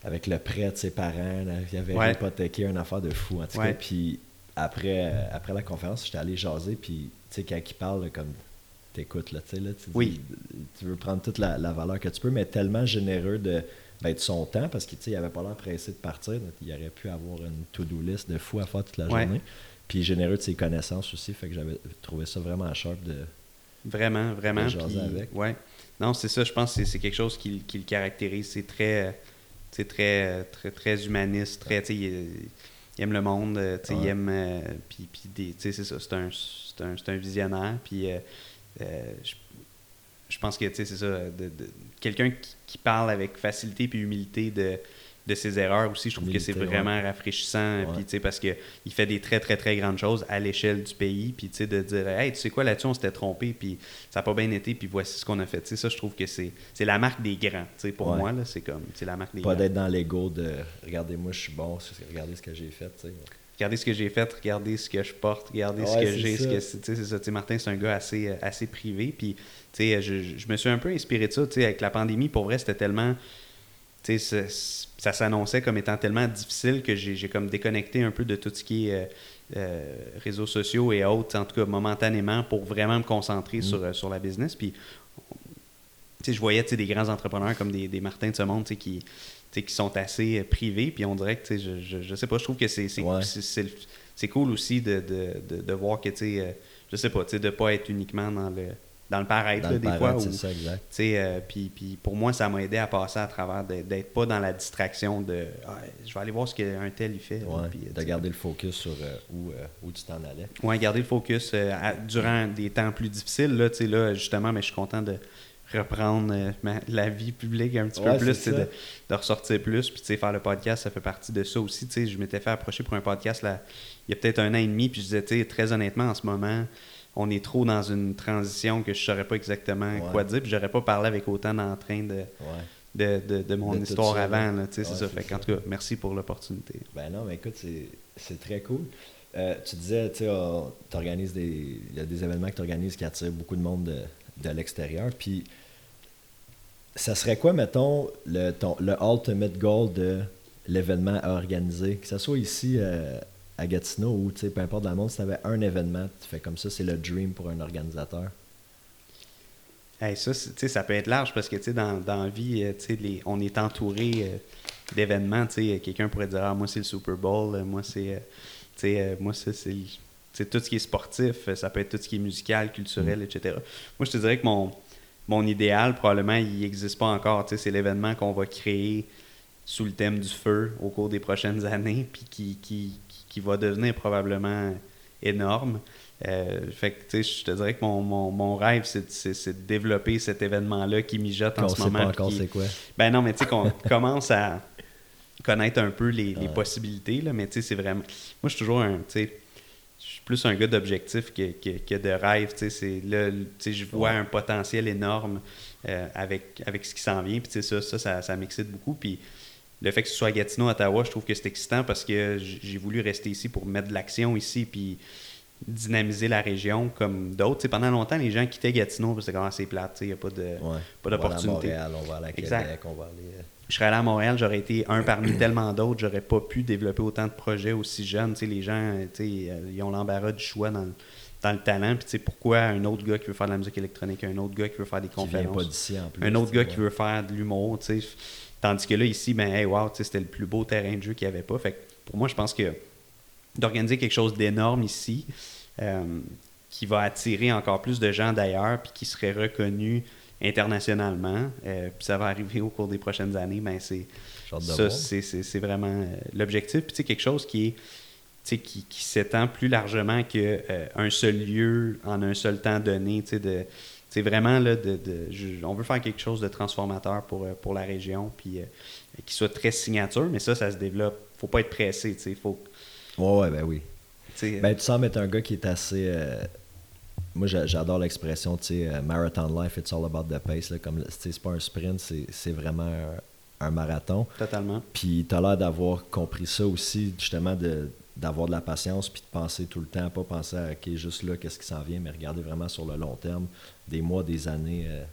Avec le prêt de ses parents, là, il avait Ouais. hypothéqué une affaire de fou, en tout cas. Puis après, euh, après la conférence, j'étais allé jaser, puis tu sais, quand il parle, là, comme t'écoutes, là, tu sais, là, tu Oui. tu veux prendre toute la, la valeur que tu peux, mais tellement généreux de, ben, de son temps, parce qu'il avait pas l'air pressé de partir. donc il aurait pu avoir une to-do list de fou à faire toute la Ouais. journée. Puis généreux de ses connaissances aussi, fait que j'avais trouvé ça vraiment sharp de... Vraiment, vraiment. De jaser puis- avec. Ouais. Non, c'est ça, je pense que c'est- quelque chose qui, qui le caractérise. C'est très, c'est très, très, très humaniste, très, tu sais, il, il aime le monde, euh, tu sais, il Ouais. aime, euh, puis, puis des- tu sais, c'est ça, c'est un, un, un visionnaire, puis euh, euh, je, je pense que, tu sais, c'est ça, de, de- quelqu'un qui, qui parle avec facilité puis humilité de, de ses erreurs aussi, je trouve que c'est vraiment rafraîchissant, puis, tu sais, parce qu'il fait des très, très, très grandes choses à l'échelle du pays, puis, tu sais, de dire, hey, tu sais quoi, là-dessus, on s'était trompé, puis ça n'a pas bien été, puis voici ce qu'on a fait. Tu sais, ça, je trouve que c'est la marque des grands, tu sais, pour Ouais. moi, là, c'est comme, c'est la marque des Pas grands. d'être dans l'ego de « regardez-moi, je suis bon, regardez ce que j'ai fait », tu sais. regardez ce que j'ai fait, regardez ce que je porte, regardez ce Ouais, que j'ai, ce ça. que c'est, tu sais, c'est ça. Tu sais, Martin, c'est un gars assez, euh, assez privé. Puis, tu sais, je, je me suis un peu inspiré de ça. Tu sais, avec la pandémie, pour vrai, c'était tellement. Tu sais, ça, ça s'annonçait comme étant tellement difficile que j'ai comme déconnecté un peu de tout ce qui est euh, euh, réseaux sociaux et autres, en tout cas momentanément, pour vraiment me concentrer Mm. sur, euh, sur la business. Puis, tu sais, je voyais des grands entrepreneurs comme des, des Martins de ce monde tu sais, qui, qui sont assez privés. Puis on dirait que, tu sais, je, je, je sais pas, je trouve que c'est Ouais. cool aussi de, de, de, de voir que, tu sais, euh, je sais pas, tu sais, de pas être uniquement dans le, dans le paraître, Dans là, le des paraître, fois. c'est où- ça, exact. euh, puis, puis pour moi, ça m'a aidé à passer à travers d'être pas dans la distraction de Ah, je vais aller voir ce qu'un tel il fait. là, Ouais, puis, euh, de garder le focus sur euh, où, euh, où tu t'en allais. Ouais, garder le focus à- durant des temps plus difficiles. Là, là, justement, mais je suis content de reprendre ma- la vie publique un petit Ouais, peu plus, de, de ressortir plus. Puis, tu sais, faire le podcast, ça fait partie de ça aussi. Tu sais, je m'étais fait approcher pour un podcast là, il y a peut-être un an et demi, puis je disais, tu sais, très honnêtement, en ce moment, on est trop dans une transition que je ne saurais pas exactement Ouais. quoi dire. Puis, j'aurais pas parlé avec autant d'entrain de, Ouais. de, de, de mon De histoire avant. là. C'est ça. Fait ça. tout cas, merci pour l'opportunité. Ben non, mais écoute, c'est- c'est très cool. Euh, tu disais, tu sais, t'organises des. Il y a des événements que tu organises qui attirent beaucoup de monde de, de l'extérieur. Puis, ça serait quoi, mettons, le, ton, le ultimate goal de l'événement à organiser? Que ce soit ici euh, à Gatineau ou, peu importe dans le monde, si tu avais un événement, tu fais comme ça, c'est le dream pour un organisateur. Hey, ça, ça peut être large parce que dans, dans la vie, euh, tu sais, les- on est entouré euh, d'événements. tu sais, Quelqu'un pourrait dire ah, Moi, c'est le Super Bowl, euh, moi, c'est. euh, euh, moi, ça, c'est. tout ce qui est sportif, euh, ça peut être tout ce qui est musical, culturel, etc. Moi, je te dirais que mon, mon idéal, probablement, il n'existe pas encore. C'est l'événement qu'on va créer sous le thème du feu au cours des prochaines années, puis qui, qui, qui, va devenir probablement énorme. Euh, fait que, tu sais, je te dirais que mon, mon, mon rêve, c'est de- c'est c'est de développer cet événement-là qui mijote en On ce sait moment. pas encore qui- c'est quoi. Ben non, mais tu sais, qu'on commence à connaître un peu les, les Ouais. possibilités, là, mais tu sais, c'est vraiment... Moi, je suis toujours un... Tu sais, je suis plus un gars d'objectif que, que, que de rêve, tu sais, c'est là, tu sais, je vois Ouais. un potentiel énorme euh, avec, avec ce qui s'en vient, puis ça, ça, ça, ça m'excite beaucoup, puis le fait que ce soit à Gatineau, Ottawa, je trouve que c'est excitant parce que j'ai voulu rester ici pour mettre de l'action ici, puis dynamiser la région comme d'autres. Pendant longtemps, les gens quittaient Gatineau parce que c'est plate, il n'y a pas de... Ouais. On va aller à d'opportunité. Montréal, on va aller à Québec, Exact. on va aller. euh, je serais allé à Montréal, j'aurais été un parmi tellement d'autres, j'aurais pas pu développer autant de projets aussi jeunes. Les gens, euh, ils ont l'embarras du choix dans, le- dans le talent. Puis, tu sais, pourquoi un autre gars qui veut faire de la musique électronique, un autre gars qui veut faire des conférences, pas d'ici en plus. un autre gars qui veut faire de l'humour, tu sais. Tandis que là, ici, ben, hey, wow, c'était le plus beau terrain de jeu qu'il n'y avait pas. Fait que pour moi, je pense que d'organiser quelque chose d'énorme ici, euh, qui va attirer encore plus de gens d'ailleurs, puis qui serait reconnu internationalement, euh, puis ça va arriver au cours des prochaines années, ben c'est ça, c'est, c'est- c'est vraiment euh, l'objectif. Puis, tu sais, quelque chose qui est tu sais, qui, qui s'étend plus largement qu'un seul lieu en un seul temps donné. tu sais, De, c'est vraiment là, de, de- je- on veut faire quelque chose de transformateur pour, euh, pour la région, puis euh, qui soit très signature, mais ça, ça se développe. faut pas être pressé. tu sais, Faut, Ouais, ouais, ben oui. sais, Ben, tu sembles être un gars qui est assez. euh, Moi, j'a- j'adore l'expression, tu sais, euh, marathon life, it's all about the pace. Là, comme, c'est pas un sprint, c'est c'est vraiment un, un marathon. totalement. Puis, tu as l'air d'avoir compris ça aussi, justement, de d'avoir de la patience, puis de penser tout le temps, pas penser à, OK, juste là, qu'est-ce qui s'en vient, mais regarder vraiment sur le long terme, des mois, des années. euh,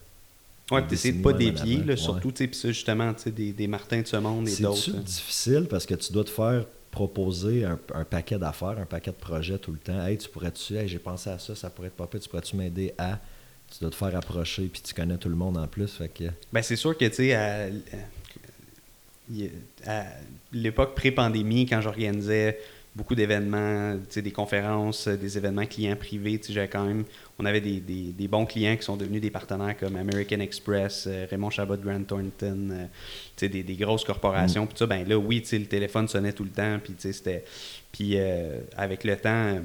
Ouais, des puis d'essayer de pas dévier, là, surtout, tu sais, puis ça, justement, tu sais, des, des Martins de ce monde et d'autres. C'est-tu là. difficile? Parce que tu dois te faire proposer un, un paquet d'affaires, un paquet de projets tout le temps. Hey, tu pourrais-tu, hey, j'ai pensé à ça, ça pourrait être pas pire, tu pourrais-tu m'aider à? Tu dois te faire approcher, puis tu connais tout le monde en plus. Fait que, Ben, c'est sûr que, tu sais, à, à- à l'époque pré-pandémie, quand j'organisais beaucoup d'événements, des conférences, euh, des événements clients privés, quand même, on avait des, des- des bons clients qui sont devenus des partenaires comme American Express, euh, Raymond Chabot Grant Thornton, euh, des, des grosses corporations. Puis ça, ben là, oui, le téléphone sonnait tout le temps, puis c'était... Puis euh, avec le temps...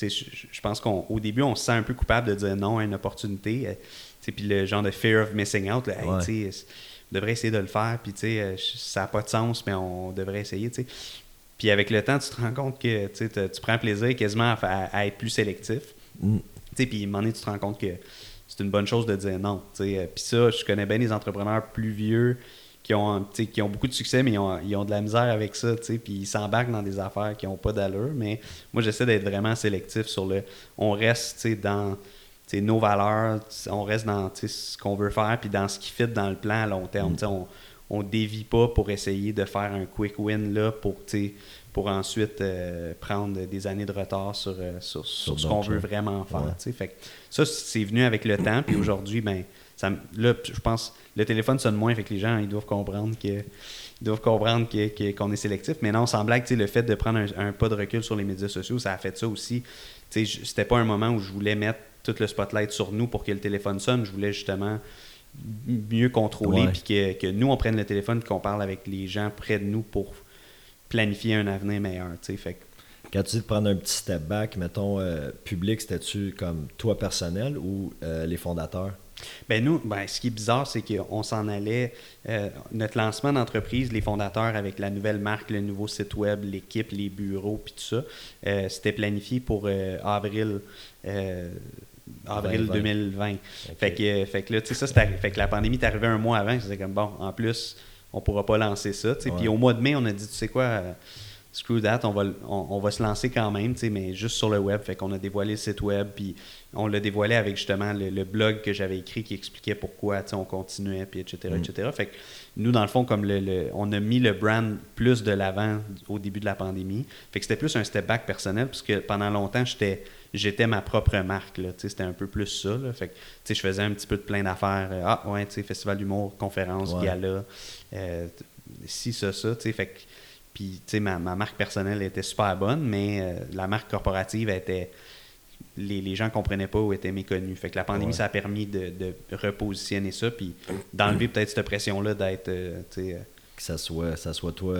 je, pense qu'au début, on se sent un peu coupable de dire non à une opportunité. Puis le genre de fear of missing out, là, Ouais. on devrait essayer de le faire, puis ça n'a pas de sens, mais on devrait essayer. Puis avec le temps, tu te rends compte que tu prends plaisir quasiment à, être plus sélectif. mm, Tu sais, Puis à un moment donné, tu te rends compte que c'est une bonne chose de dire non. tu sais. Euh, Puis ça, je connais bien des entrepreneurs plus vieux qui ont, qui ont beaucoup de succès, mais ils ont, ils ont de la misère avec ça, puis ils s'embarquent dans des affaires qui n'ont pas d'allure. Mais moi, j'essaie d'être vraiment sélectif sur le. On reste dans nos valeurs, on reste dans ce qu'on veut faire, puis dans ce qui fit dans le plan à long terme. Mm. On, on dévie pas pour essayer de faire un quick win là pour, pour ensuite euh, prendre des années de retard sur, euh, sur, ce qu'on veut vraiment faire. Fait ça, c'est venu avec le temps, puis aujourd'hui, ben, ça, là, je pense le téléphone sonne moins, fait que les gens, ils doivent comprendre que doivent comprendre qu'on est sélectif. Mais non, sans blague, le fait de prendre un, pas de recul sur les médias sociaux, ça a fait ça aussi. C'était pas un moment où je voulais mettre tout le spotlight sur nous pour que le téléphone sonne. Je voulais justement mieux contrôler, puis que, que, nous, on prenne le téléphone, qu'on parle avec les gens près de nous pour planifier un avenir meilleur. Fait quand tu dis de prendre un petit step back, mettons, euh, public, c'était-tu comme toi personnel ou euh, les fondateurs? Ben nous, ben, ce qui est bizarre, c'est qu'on s'en allait, euh, notre lancement d'entreprise, les fondateurs avec la nouvelle marque, le nouveau site web, l'équipe, les bureaux, puis tout ça, c'était planifié pour avril avril 2020. Fait, que, fait que là, tu sais, ça, fait que la pandémie est arrivée un mois avant. C'était comme, bon, en plus, on pourra pas lancer ça. Puis au mois de mai, on a dit, tu sais quoi, euh, screw that, on va, on, va se lancer quand même, mais juste sur le web. Fait qu'on a dévoilé le site web, puis on l'a dévoilé avec justement le, blog que j'avais écrit qui expliquait pourquoi on continuait, puis etc., etc. Mm. Fait que nous, dans le fond, comme le, on a mis le brand plus de l'avant au début de la pandémie. Fait que c'était plus un step back personnel, puisque pendant longtemps, j'étais j'étais ma propre marque. C'était un peu plus ça. Là. Fait je faisais un petit peu de plein d'affaires. Euh, ah, ouais, festival d'humour, conférence, gala, euh, si, ça, ça. Fait puis, ma, ma marque personnelle était super bonne, mais euh, la marque corporative était. Les, les gens ne comprenaient pas ou étaient méconnus. Fait que la pandémie, ça a permis de, repositionner ça, puis d'enlever peut-être cette pression-là d'être. que ça soit, ça soit toi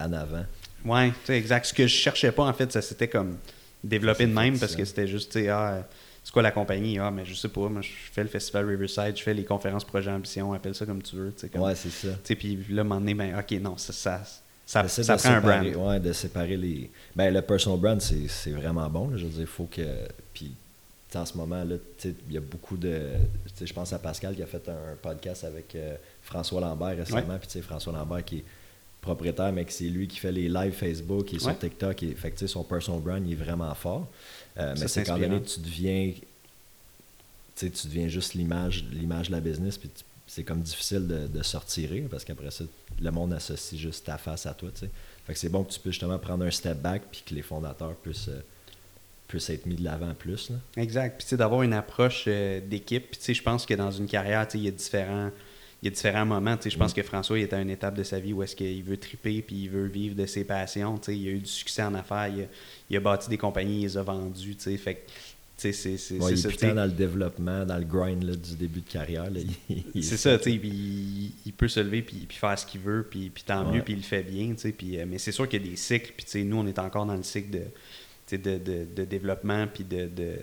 en avant. Oui, exact. Ce que je cherchais pas, en fait, ça c'était comme développer de même parce que c'était juste, tu sais, ah, c'est quoi la compagnie? Ah, mais je sais pas, moi, je fais le festival Riverside, je fais les conférences Projet Ambition, appelle ça comme tu veux. Comme, ouais, c'est ça. Tu sais, puis là, à un moment donné, ben, ok, non, ça, ça, ça, ça prend un brand. Ouais, de séparer les. Ben, le personal brand, c'est vraiment bon. je veux dire, il faut que. Puis, en ce moment, là, il y a beaucoup de. Je pense à Pascal qui a fait un podcast avec euh, François Lambert récemment. Puis, tu sais, François Lambert qui est propriétaire, mais que c'est lui qui fait les lives Facebook, et sur TikTok. Et, fait son personal brand, il est vraiment fort. Euh, mais c'est quand donné, tu deviens, tu deviens juste l'image, l'image de la business, puis c'est comme difficile de, de sortir parce qu'après ça, le monde associe juste ta face à toi. Fait que c'est bon que tu puisses justement prendre un step back, puis que les fondateurs puissent, euh, puissent être mis de l'avant plus. Là. Exact. Puis d'avoir une approche euh, d'équipe. Puis je pense que dans une carrière, il y a différents il y a différents moments. Je pense mm. que François il est à une étape de sa vie où est-ce qu'il veut triper puis il veut vivre de ses passions. Il a eu du succès en affaires, il a, bâti des compagnies, il les a vendues. Fait c'est c'est ouais, il est dans le développement, dans le grind là, du début de carrière. c'est ça, tu il, il, peut se lever puis, puis faire ce qu'il veut, puis, puis tant mieux, puis il le fait bien. Puis, euh, mais c'est sûr qu'il y a des cycles, puis nous, on est encore dans le cycle de, de, de, de développement, puis de, de,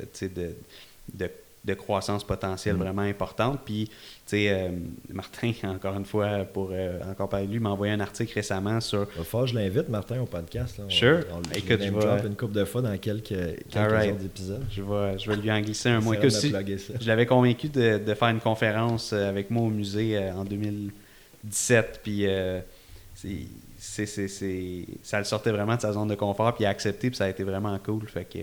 de de croissance potentielle mm. vraiment importante. Puis, tu sais, euh, Martin, encore une fois, pour euh, encore parler de lui, m'a envoyé un article récemment sur. Il je l'invite, Martin, au podcast. Là. sure. On, Écoute, je vais... une couple de fois dans quelques, quelques épisodes. Je vais, je vais lui en glisser un mot. aussi, je l'avais convaincu de, de, faire une conférence euh, avec moi au musée en 2017. Puis, c'est, c'est, ça le sortait vraiment de sa zone de confort. Puis, il a accepté. Puis, ça a été vraiment cool. Fait que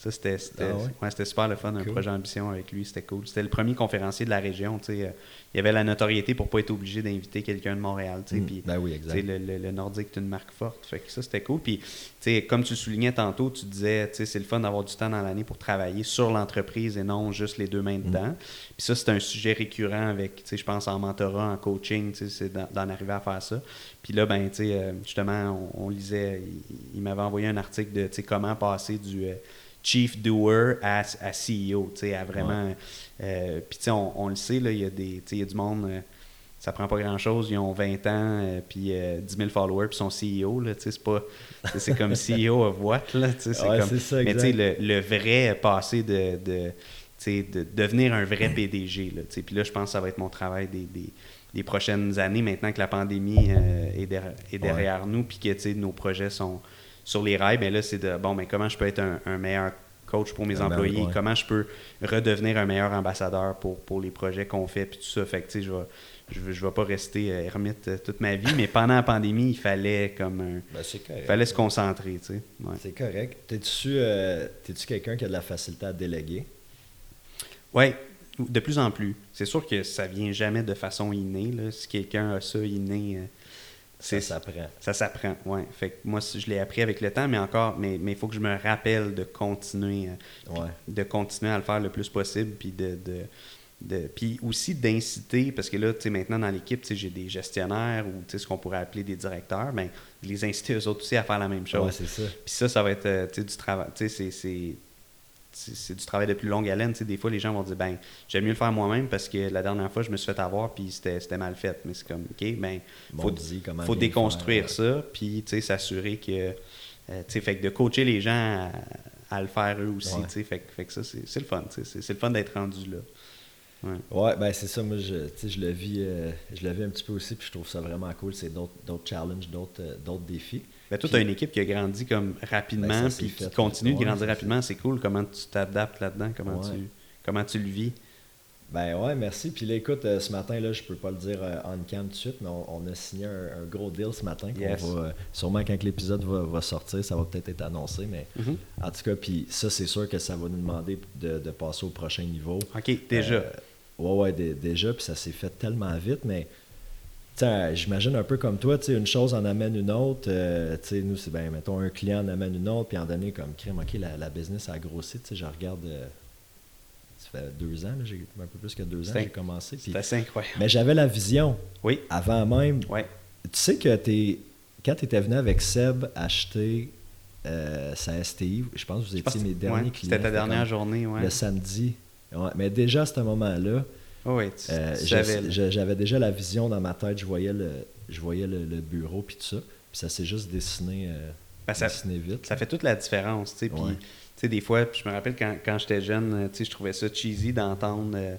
ça, c'était ah super le fun, un projet ambition avec lui, c'était cool. C'était le premier conférencier de la région. Euh, il y avait la notoriété pour ne pas être obligé d'inviter quelqu'un de Montréal. Mm. ben oui, exact. Le, le, le, Nordique est une marque forte. Fait que ça, c'était cool. Puis, comme tu soulignais tantôt, tu disais c'est le fun d'avoir du temps dans l'année pour travailler sur l'entreprise et non juste les deux mains mm. dedans. Puis ça, c'est un sujet récurrent avec, je pense, en mentorat, en coaching, c'est d'en arriver à faire ça. Puis là, ben, euh, justement, on, lisait, il, m'avait envoyé un article de comment passer du. Euh, chief doer à, à CEO, tu sais, à vraiment... Euh, puis, tu sais, on, le sait, là, il y a des... Tu sais, il y a du monde... Euh, ça prend pas grand-chose, ils ont 20 ans, euh, puis 10 000 followers, puis sont CEO, là, tu sais, c'est pas... C'est comme CEO of what, là, tu sais, c'est comme... Ça, mais tu sais, le, le, vrai passé de... de de devenir un vrai PDG. Là, puis là, je pense que ça va être mon travail des, des, des prochaines années, maintenant que la pandémie est, est, derrière nous, puis que nos projets sont, sur les rails, mais là, c'est de bon, mais comment je peux être un, meilleur coach pour mes Ah, ben, employés, ouais. comment je peux redevenir un meilleur ambassadeur pour, pour les projets qu'on fait, puis tout ça? Fait que, tu sais, je vais, je vais, je vais pas rester euh, ermite euh, toute ma vie, mais pendant la pandémie, il fallait comme Ben, correct. fallait se concentrer, tu sais. Ouais. C'est correct. T'es-tu euh, t'es-tu quelqu'un qui a de la facilité à déléguer? Oui, de plus en plus. C'est sûr que ça vient jamais de façon innée. Là. Si quelqu'un a ça inné, Ça s'apprend. ça s'apprend. Ouais. Fait que moi, je l'ai appris avec le temps, mais encore, mais mais il faut que je me rappelle de continuer, euh, Ouais. de continuer à le faire le plus possible, puis de, de, de- puis aussi d'inciter, parce que là, tu sais, maintenant dans l'équipe, j'ai des gestionnaires ou ce qu'on pourrait appeler des directeurs, ben, de les inciter eux autres aussi à faire la même chose. Ouais, c'est ça. Puis ça, ça va être euh, du travail. Tu sais, c'est- c'est. Du travail de plus longue haleine. Tu sais, des fois, les gens vont dire ben j'aime mieux le faire moi-même parce que la dernière fois, je me suis fait avoir puis c'était mal fait. Mais c'est comme, OK, ben faut, faut déconstruire faire, ça puis s'assurer que. euh, fait que de coacher les gens à, à le faire eux aussi. Ouais. Fait, que- fait que ça, c'est le fun. C'est le fun d'être rendu là. Ouais. Ouais, ben c'est ça, moi je, je le vis euh, je le vis un petit peu aussi, puis je trouve ça vraiment cool. C'est d'autres challenges, d'autres euh, d'autres défis. Ben, toi, tu as une équipe qui a grandi comme rapidement, Ben, ça puis qui fait. continue de grandir rapidement. C'est cool. Comment tu t'adaptes là-dedans? Comment, Ouais. tu, comment tu le vis? Ben ouais, merci. Puis là, écoute, euh, ce matin, là, je peux pas le dire euh, on cam tout de suite, mais on, on a signé un, un gros deal ce matin. Yes. va, euh, sûrement quand l'épisode va, va sortir, ça va peut-être être annoncé, mais Mhm. en tout cas, puis ça, c'est sûr que ça va nous demander de, de passer au prochain niveau. OK, déjà. Euh, ouais, ouais, dé- déjà, puis ça s'est fait tellement vite, mais j'imagine un peu comme toi, une chose en amène une autre. euh, nous, c'est ben, mettons, un client en amène une autre, puis en donné, comme crime, OK, la, la business a grossi, tu sais, je regarde, euh, ça fait deux ans, là, j'ai un peu plus que deux ans que j'ai commencé. C'est incroyable. mais j'avais la vision Oui, avant même. ouais. Tu sais que t'es, quand tu étais venu avec Seb acheter euh, sa STI, je pense que vous étiez mes derniers ouais, clients. C'était ta dernière journée, ouais. Le samedi. Ouais, mais déjà à ce moment-là, Oh, ouais, tu, euh, tu savais, j'avais déjà la vision dans ma tête. Je voyais le, je voyais le, le bureau puis tout ça. Puis ça s'est juste dessiné, euh, Ben, ça, dessiné vite. ça fait toute la différence, tu sais. Puis, Ouais. tu sais, des fois, je me rappelle quand, quand j'étais jeune, euh, tu sais, je trouvais ça cheesy d'entendre, euh,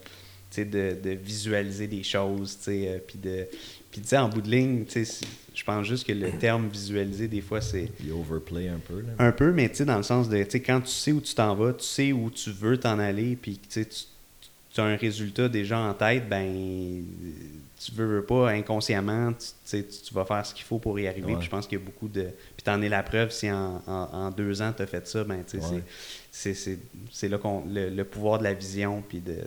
tu sais, de, de visualiser des choses, tu sais, euh, puis de... Puis, tu sais, en bout de ligne, tu sais, je pense juste que le terme visualiser, des fois, c'est... Il overplay un peu. Là. Un peu, mais tu sais, dans le sens de, tu sais, quand tu sais où tu t'en vas, tu sais où tu veux t'en aller, puis tu sais, tu tu as un résultat déjà en tête, ben, tu veux, veux pas, inconsciemment, tu, tu vas faire ce qu'il faut pour y arriver. Ouais. Puis je pense qu'il y a beaucoup de. Puis t'en es la preuve, si en, en- en deux ans tu as fait ça, ben, Ouais. c'est- c'est- c'est c'est là qu'on le, le pouvoir de la vision, puis de,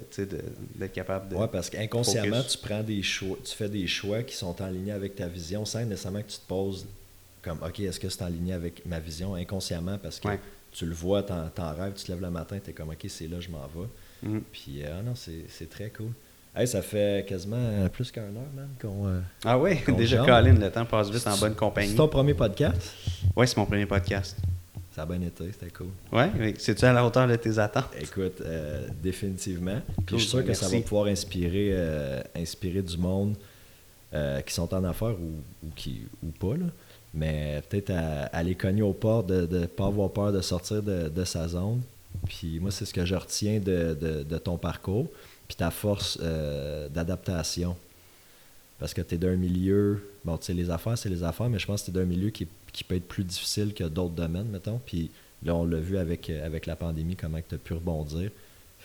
d'être capable de. Ouais, parce qu'inconsciemment, tu prends des choix, tu fais des choix qui sont en ligne avec ta vision sans nécessairement que tu te poses comme OK, est-ce que c'est en ligne avec ma vision inconsciemment? Parce que Ouais. tu le vois, t'en, t'en rêves, tu te lèves le matin, tu es comme OK, c'est là, je m'en vais. Mhm. Puis euh, ah non, c'est, très cool. Hey, ça fait quasiment plus qu'un heure, man, qu'on. euh, Ah qu'on déjà. Colin, le temps passe vite en bonne compagnie. C'est ton premier podcast? Ouais, c'est mon premier podcast. Ça a bien été, c'était cool. Ouais, oui. c'est-tu à la hauteur de tes attentes? Écoute, euh, définitivement. Puis Cool, je suis sûr que ça va pouvoir inspirer, euh, inspirer du monde qui sont en affaires ou, ou qui, ou pas. Là. Mais peut-être à, à les cogner aux portes, de ne pas avoir peur de sortir de, de sa zone. Puis moi, c'est ce que je retiens de, de- de ton parcours. Puis ta force euh, d'adaptation. Parce que tu es d'un milieu. Bon, tu sais, les affaires, c'est les affaires, mais je pense que tu es d'un milieu qui, qui peut être plus difficile que d'autres domaines, mettons. Puis là, on l'a vu avec, euh, avec la pandémie, comment tu as pu rebondir.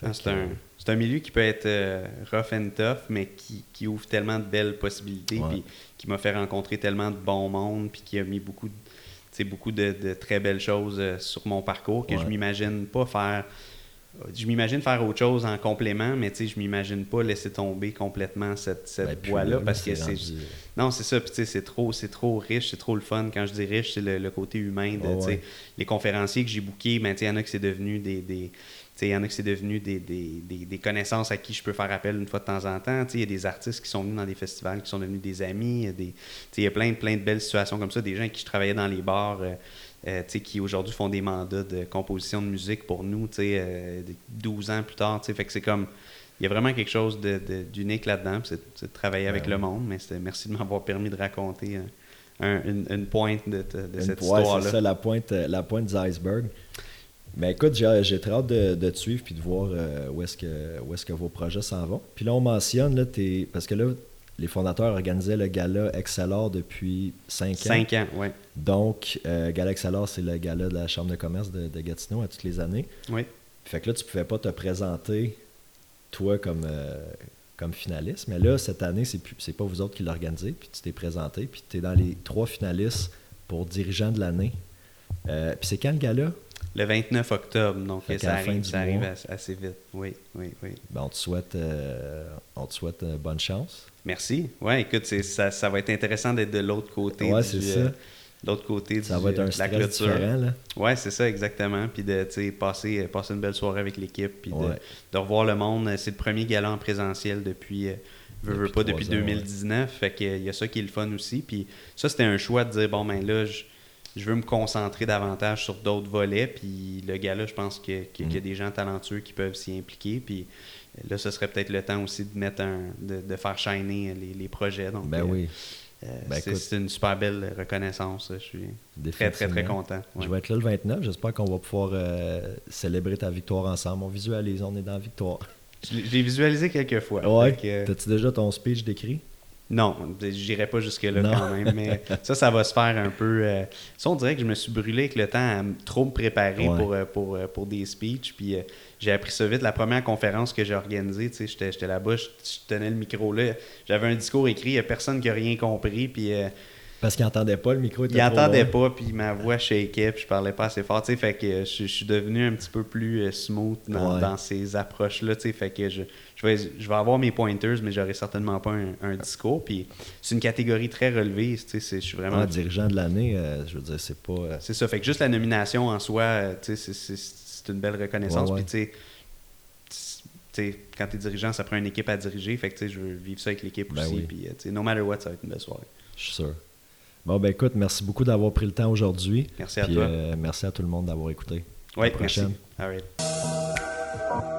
Ah, que, c'est, un, c'est un milieu qui peut être euh, rough and tough, mais qui, qui ouvre tellement de belles possibilités, puis qui m'a fait rencontrer tellement de bon monde, puis qui a mis beaucoup de, beaucoup de, de très belles choses euh, sur mon parcours que Ouais. je m'imagine pas faire. Je m'imagine faire autre chose en complément, mais tu sais, je m'imagine pas laisser tomber complètement cette, cette ben, voie-là là, parce que c'est rendu- Non, c'est ça. Puis, c'est trop, c'est trop riche, c'est trop le fun. Quand je dis riche, c'est le, le côté humain. De, ouais. Les conférenciers que j'ai bookés, ben, il y en a que c'est devenu des. Il y en a que c'est devenu des, des, des, des connaissances à qui je peux faire appel une fois de temps en temps. Il y a des artistes qui sont venus dans des festivals, qui sont devenus des amis. Il y a, des, plein, plein de belles situations comme ça. Des gens avec qui je travaillais dans les bars, euh, euh, qui aujourd'hui font des mandats de composition de musique pour nous, tu sais, euh, des- 12 ans plus tard. Fait que c'est comme. Il y a vraiment quelque chose de- de- d'unique là-dedans. C'est de travailler avec Ouais, le monde. Mais merci de m'avoir permis de raconter un- un- une, une pointe de, de- de Une- cette histoire-là. c'est ça, la pointe, la pointe du iceberg. Mais écoute, j'ai j'ai très hâte de, de te suivre puis de voir euh, où est-ce que, où est-ce que vos projets s'en vont. Puis là, on mentionne, là, t'es- parce que là, les fondateurs organisaient le gala Excelor depuis 5 ans. 5 ans, oui. Donc, euh, Gala Excelor, c'est le gala de la Chambre de commerce de, de Gatineau à toutes les années. Oui. Fait que là, tu pouvais pas te présenter, toi, comme, euh, comme finaliste. Mais là, cette année, c'est c'est pas vous autres qui l'organisez. Puis tu t'es présenté. Puis tu es dans les trois finalistes pour dirigeant de l'année. Euh, puis c'est quand le gala? Le 29 octobre, donc Fait ça arrive, ça assez, vite. Oui, oui, oui. Ben, on te souhaite, euh, on te souhaite euh, bonne chance. Merci. Ouais, écoute, c'est- ça, ça va être intéressant d'être de l'autre côté. Ouais, du, c'est euh, ça. l'autre côté Ça du- va être un de la clôture. Ouais, c'est ça, exactement. Puis de passer, passer une belle soirée avec l'équipe, puis de- Ouais. de, revoir le monde. C'est le premier gala en présentiel depuis, euh, veux, pas, depuis ans, ouais. 2019. Fait qu'il y a ça qui est le fun aussi. Puis ça, c'était un choix de dire, bon, ben là, je, je veux me concentrer davantage sur d'autres volets. Puis le gala, je pense qu'il y a Mm. des gens talentueux qui peuvent s'y impliquer. Puis là, ce serait peut-être le temps aussi de mettre un, de, de faire shiner les, les projets. Donc, Ben euh, oui, euh, Ben c'est une super belle reconnaissance. Je suis très, très, très content. Ouais. Je vais être là le 29. J'espère qu'on va pouvoir euh, célébrer ta victoire ensemble. On visualise, on est dans la victoire. Je l'ai visualisé quelques fois. Ouais. T'as-tu déjà ton speech décrit? Non, j'irai pas jusque-là quand même, mais ça, ça va se faire un peu. euh, Ça, on dirait que je me suis brûlé avec le temps à trop me préparer Ouais. pour, euh, pour, euh, pour des speeches. Puis euh, j'ai appris ça vite. La première conférence que j'ai organisée, tu sais, j'étais j'étais là-bas, je, je tenais le micro là. J'avais un discours écrit, il n'y a personne qui a rien compris. Puis euh, Parce qu'il n'entendait pas le micro. était il trop entendait loin. pas, puis ma voix shakeait, puis je parlais pas assez fort. tu sais, Fait que je, je suis devenu un petit peu plus euh, smooth dans, Ouais. dans ces approches-là. tu sais, Fait que je, je, vais, je vais avoir mes pointers, mais j'aurai certainement pas un, un discours. Puis c'est une catégorie très relevée. tu sais, c'est- Je suis vraiment. Ah, dirigeant de l'année, euh, je veux dire, c'est pas. euh, C'est ça. Fait que juste la nomination en soi, tu sais, c'est- une belle reconnaissance. Ouais, ouais. Puis tu sais, tu sais, quand tu es dirigeant, ça prend une équipe à diriger. Fait que je veux vivre ça avec l'équipe Ben aussi. oui. Sais, no matter what, ça va être une belle soirée. Je suis sûr. Bon, ben écoute, merci beaucoup d'avoir pris le temps aujourd'hui. Merci à Puis, toi. euh, merci à tout le monde d'avoir écouté. Oui, la prochaine. merci. All right.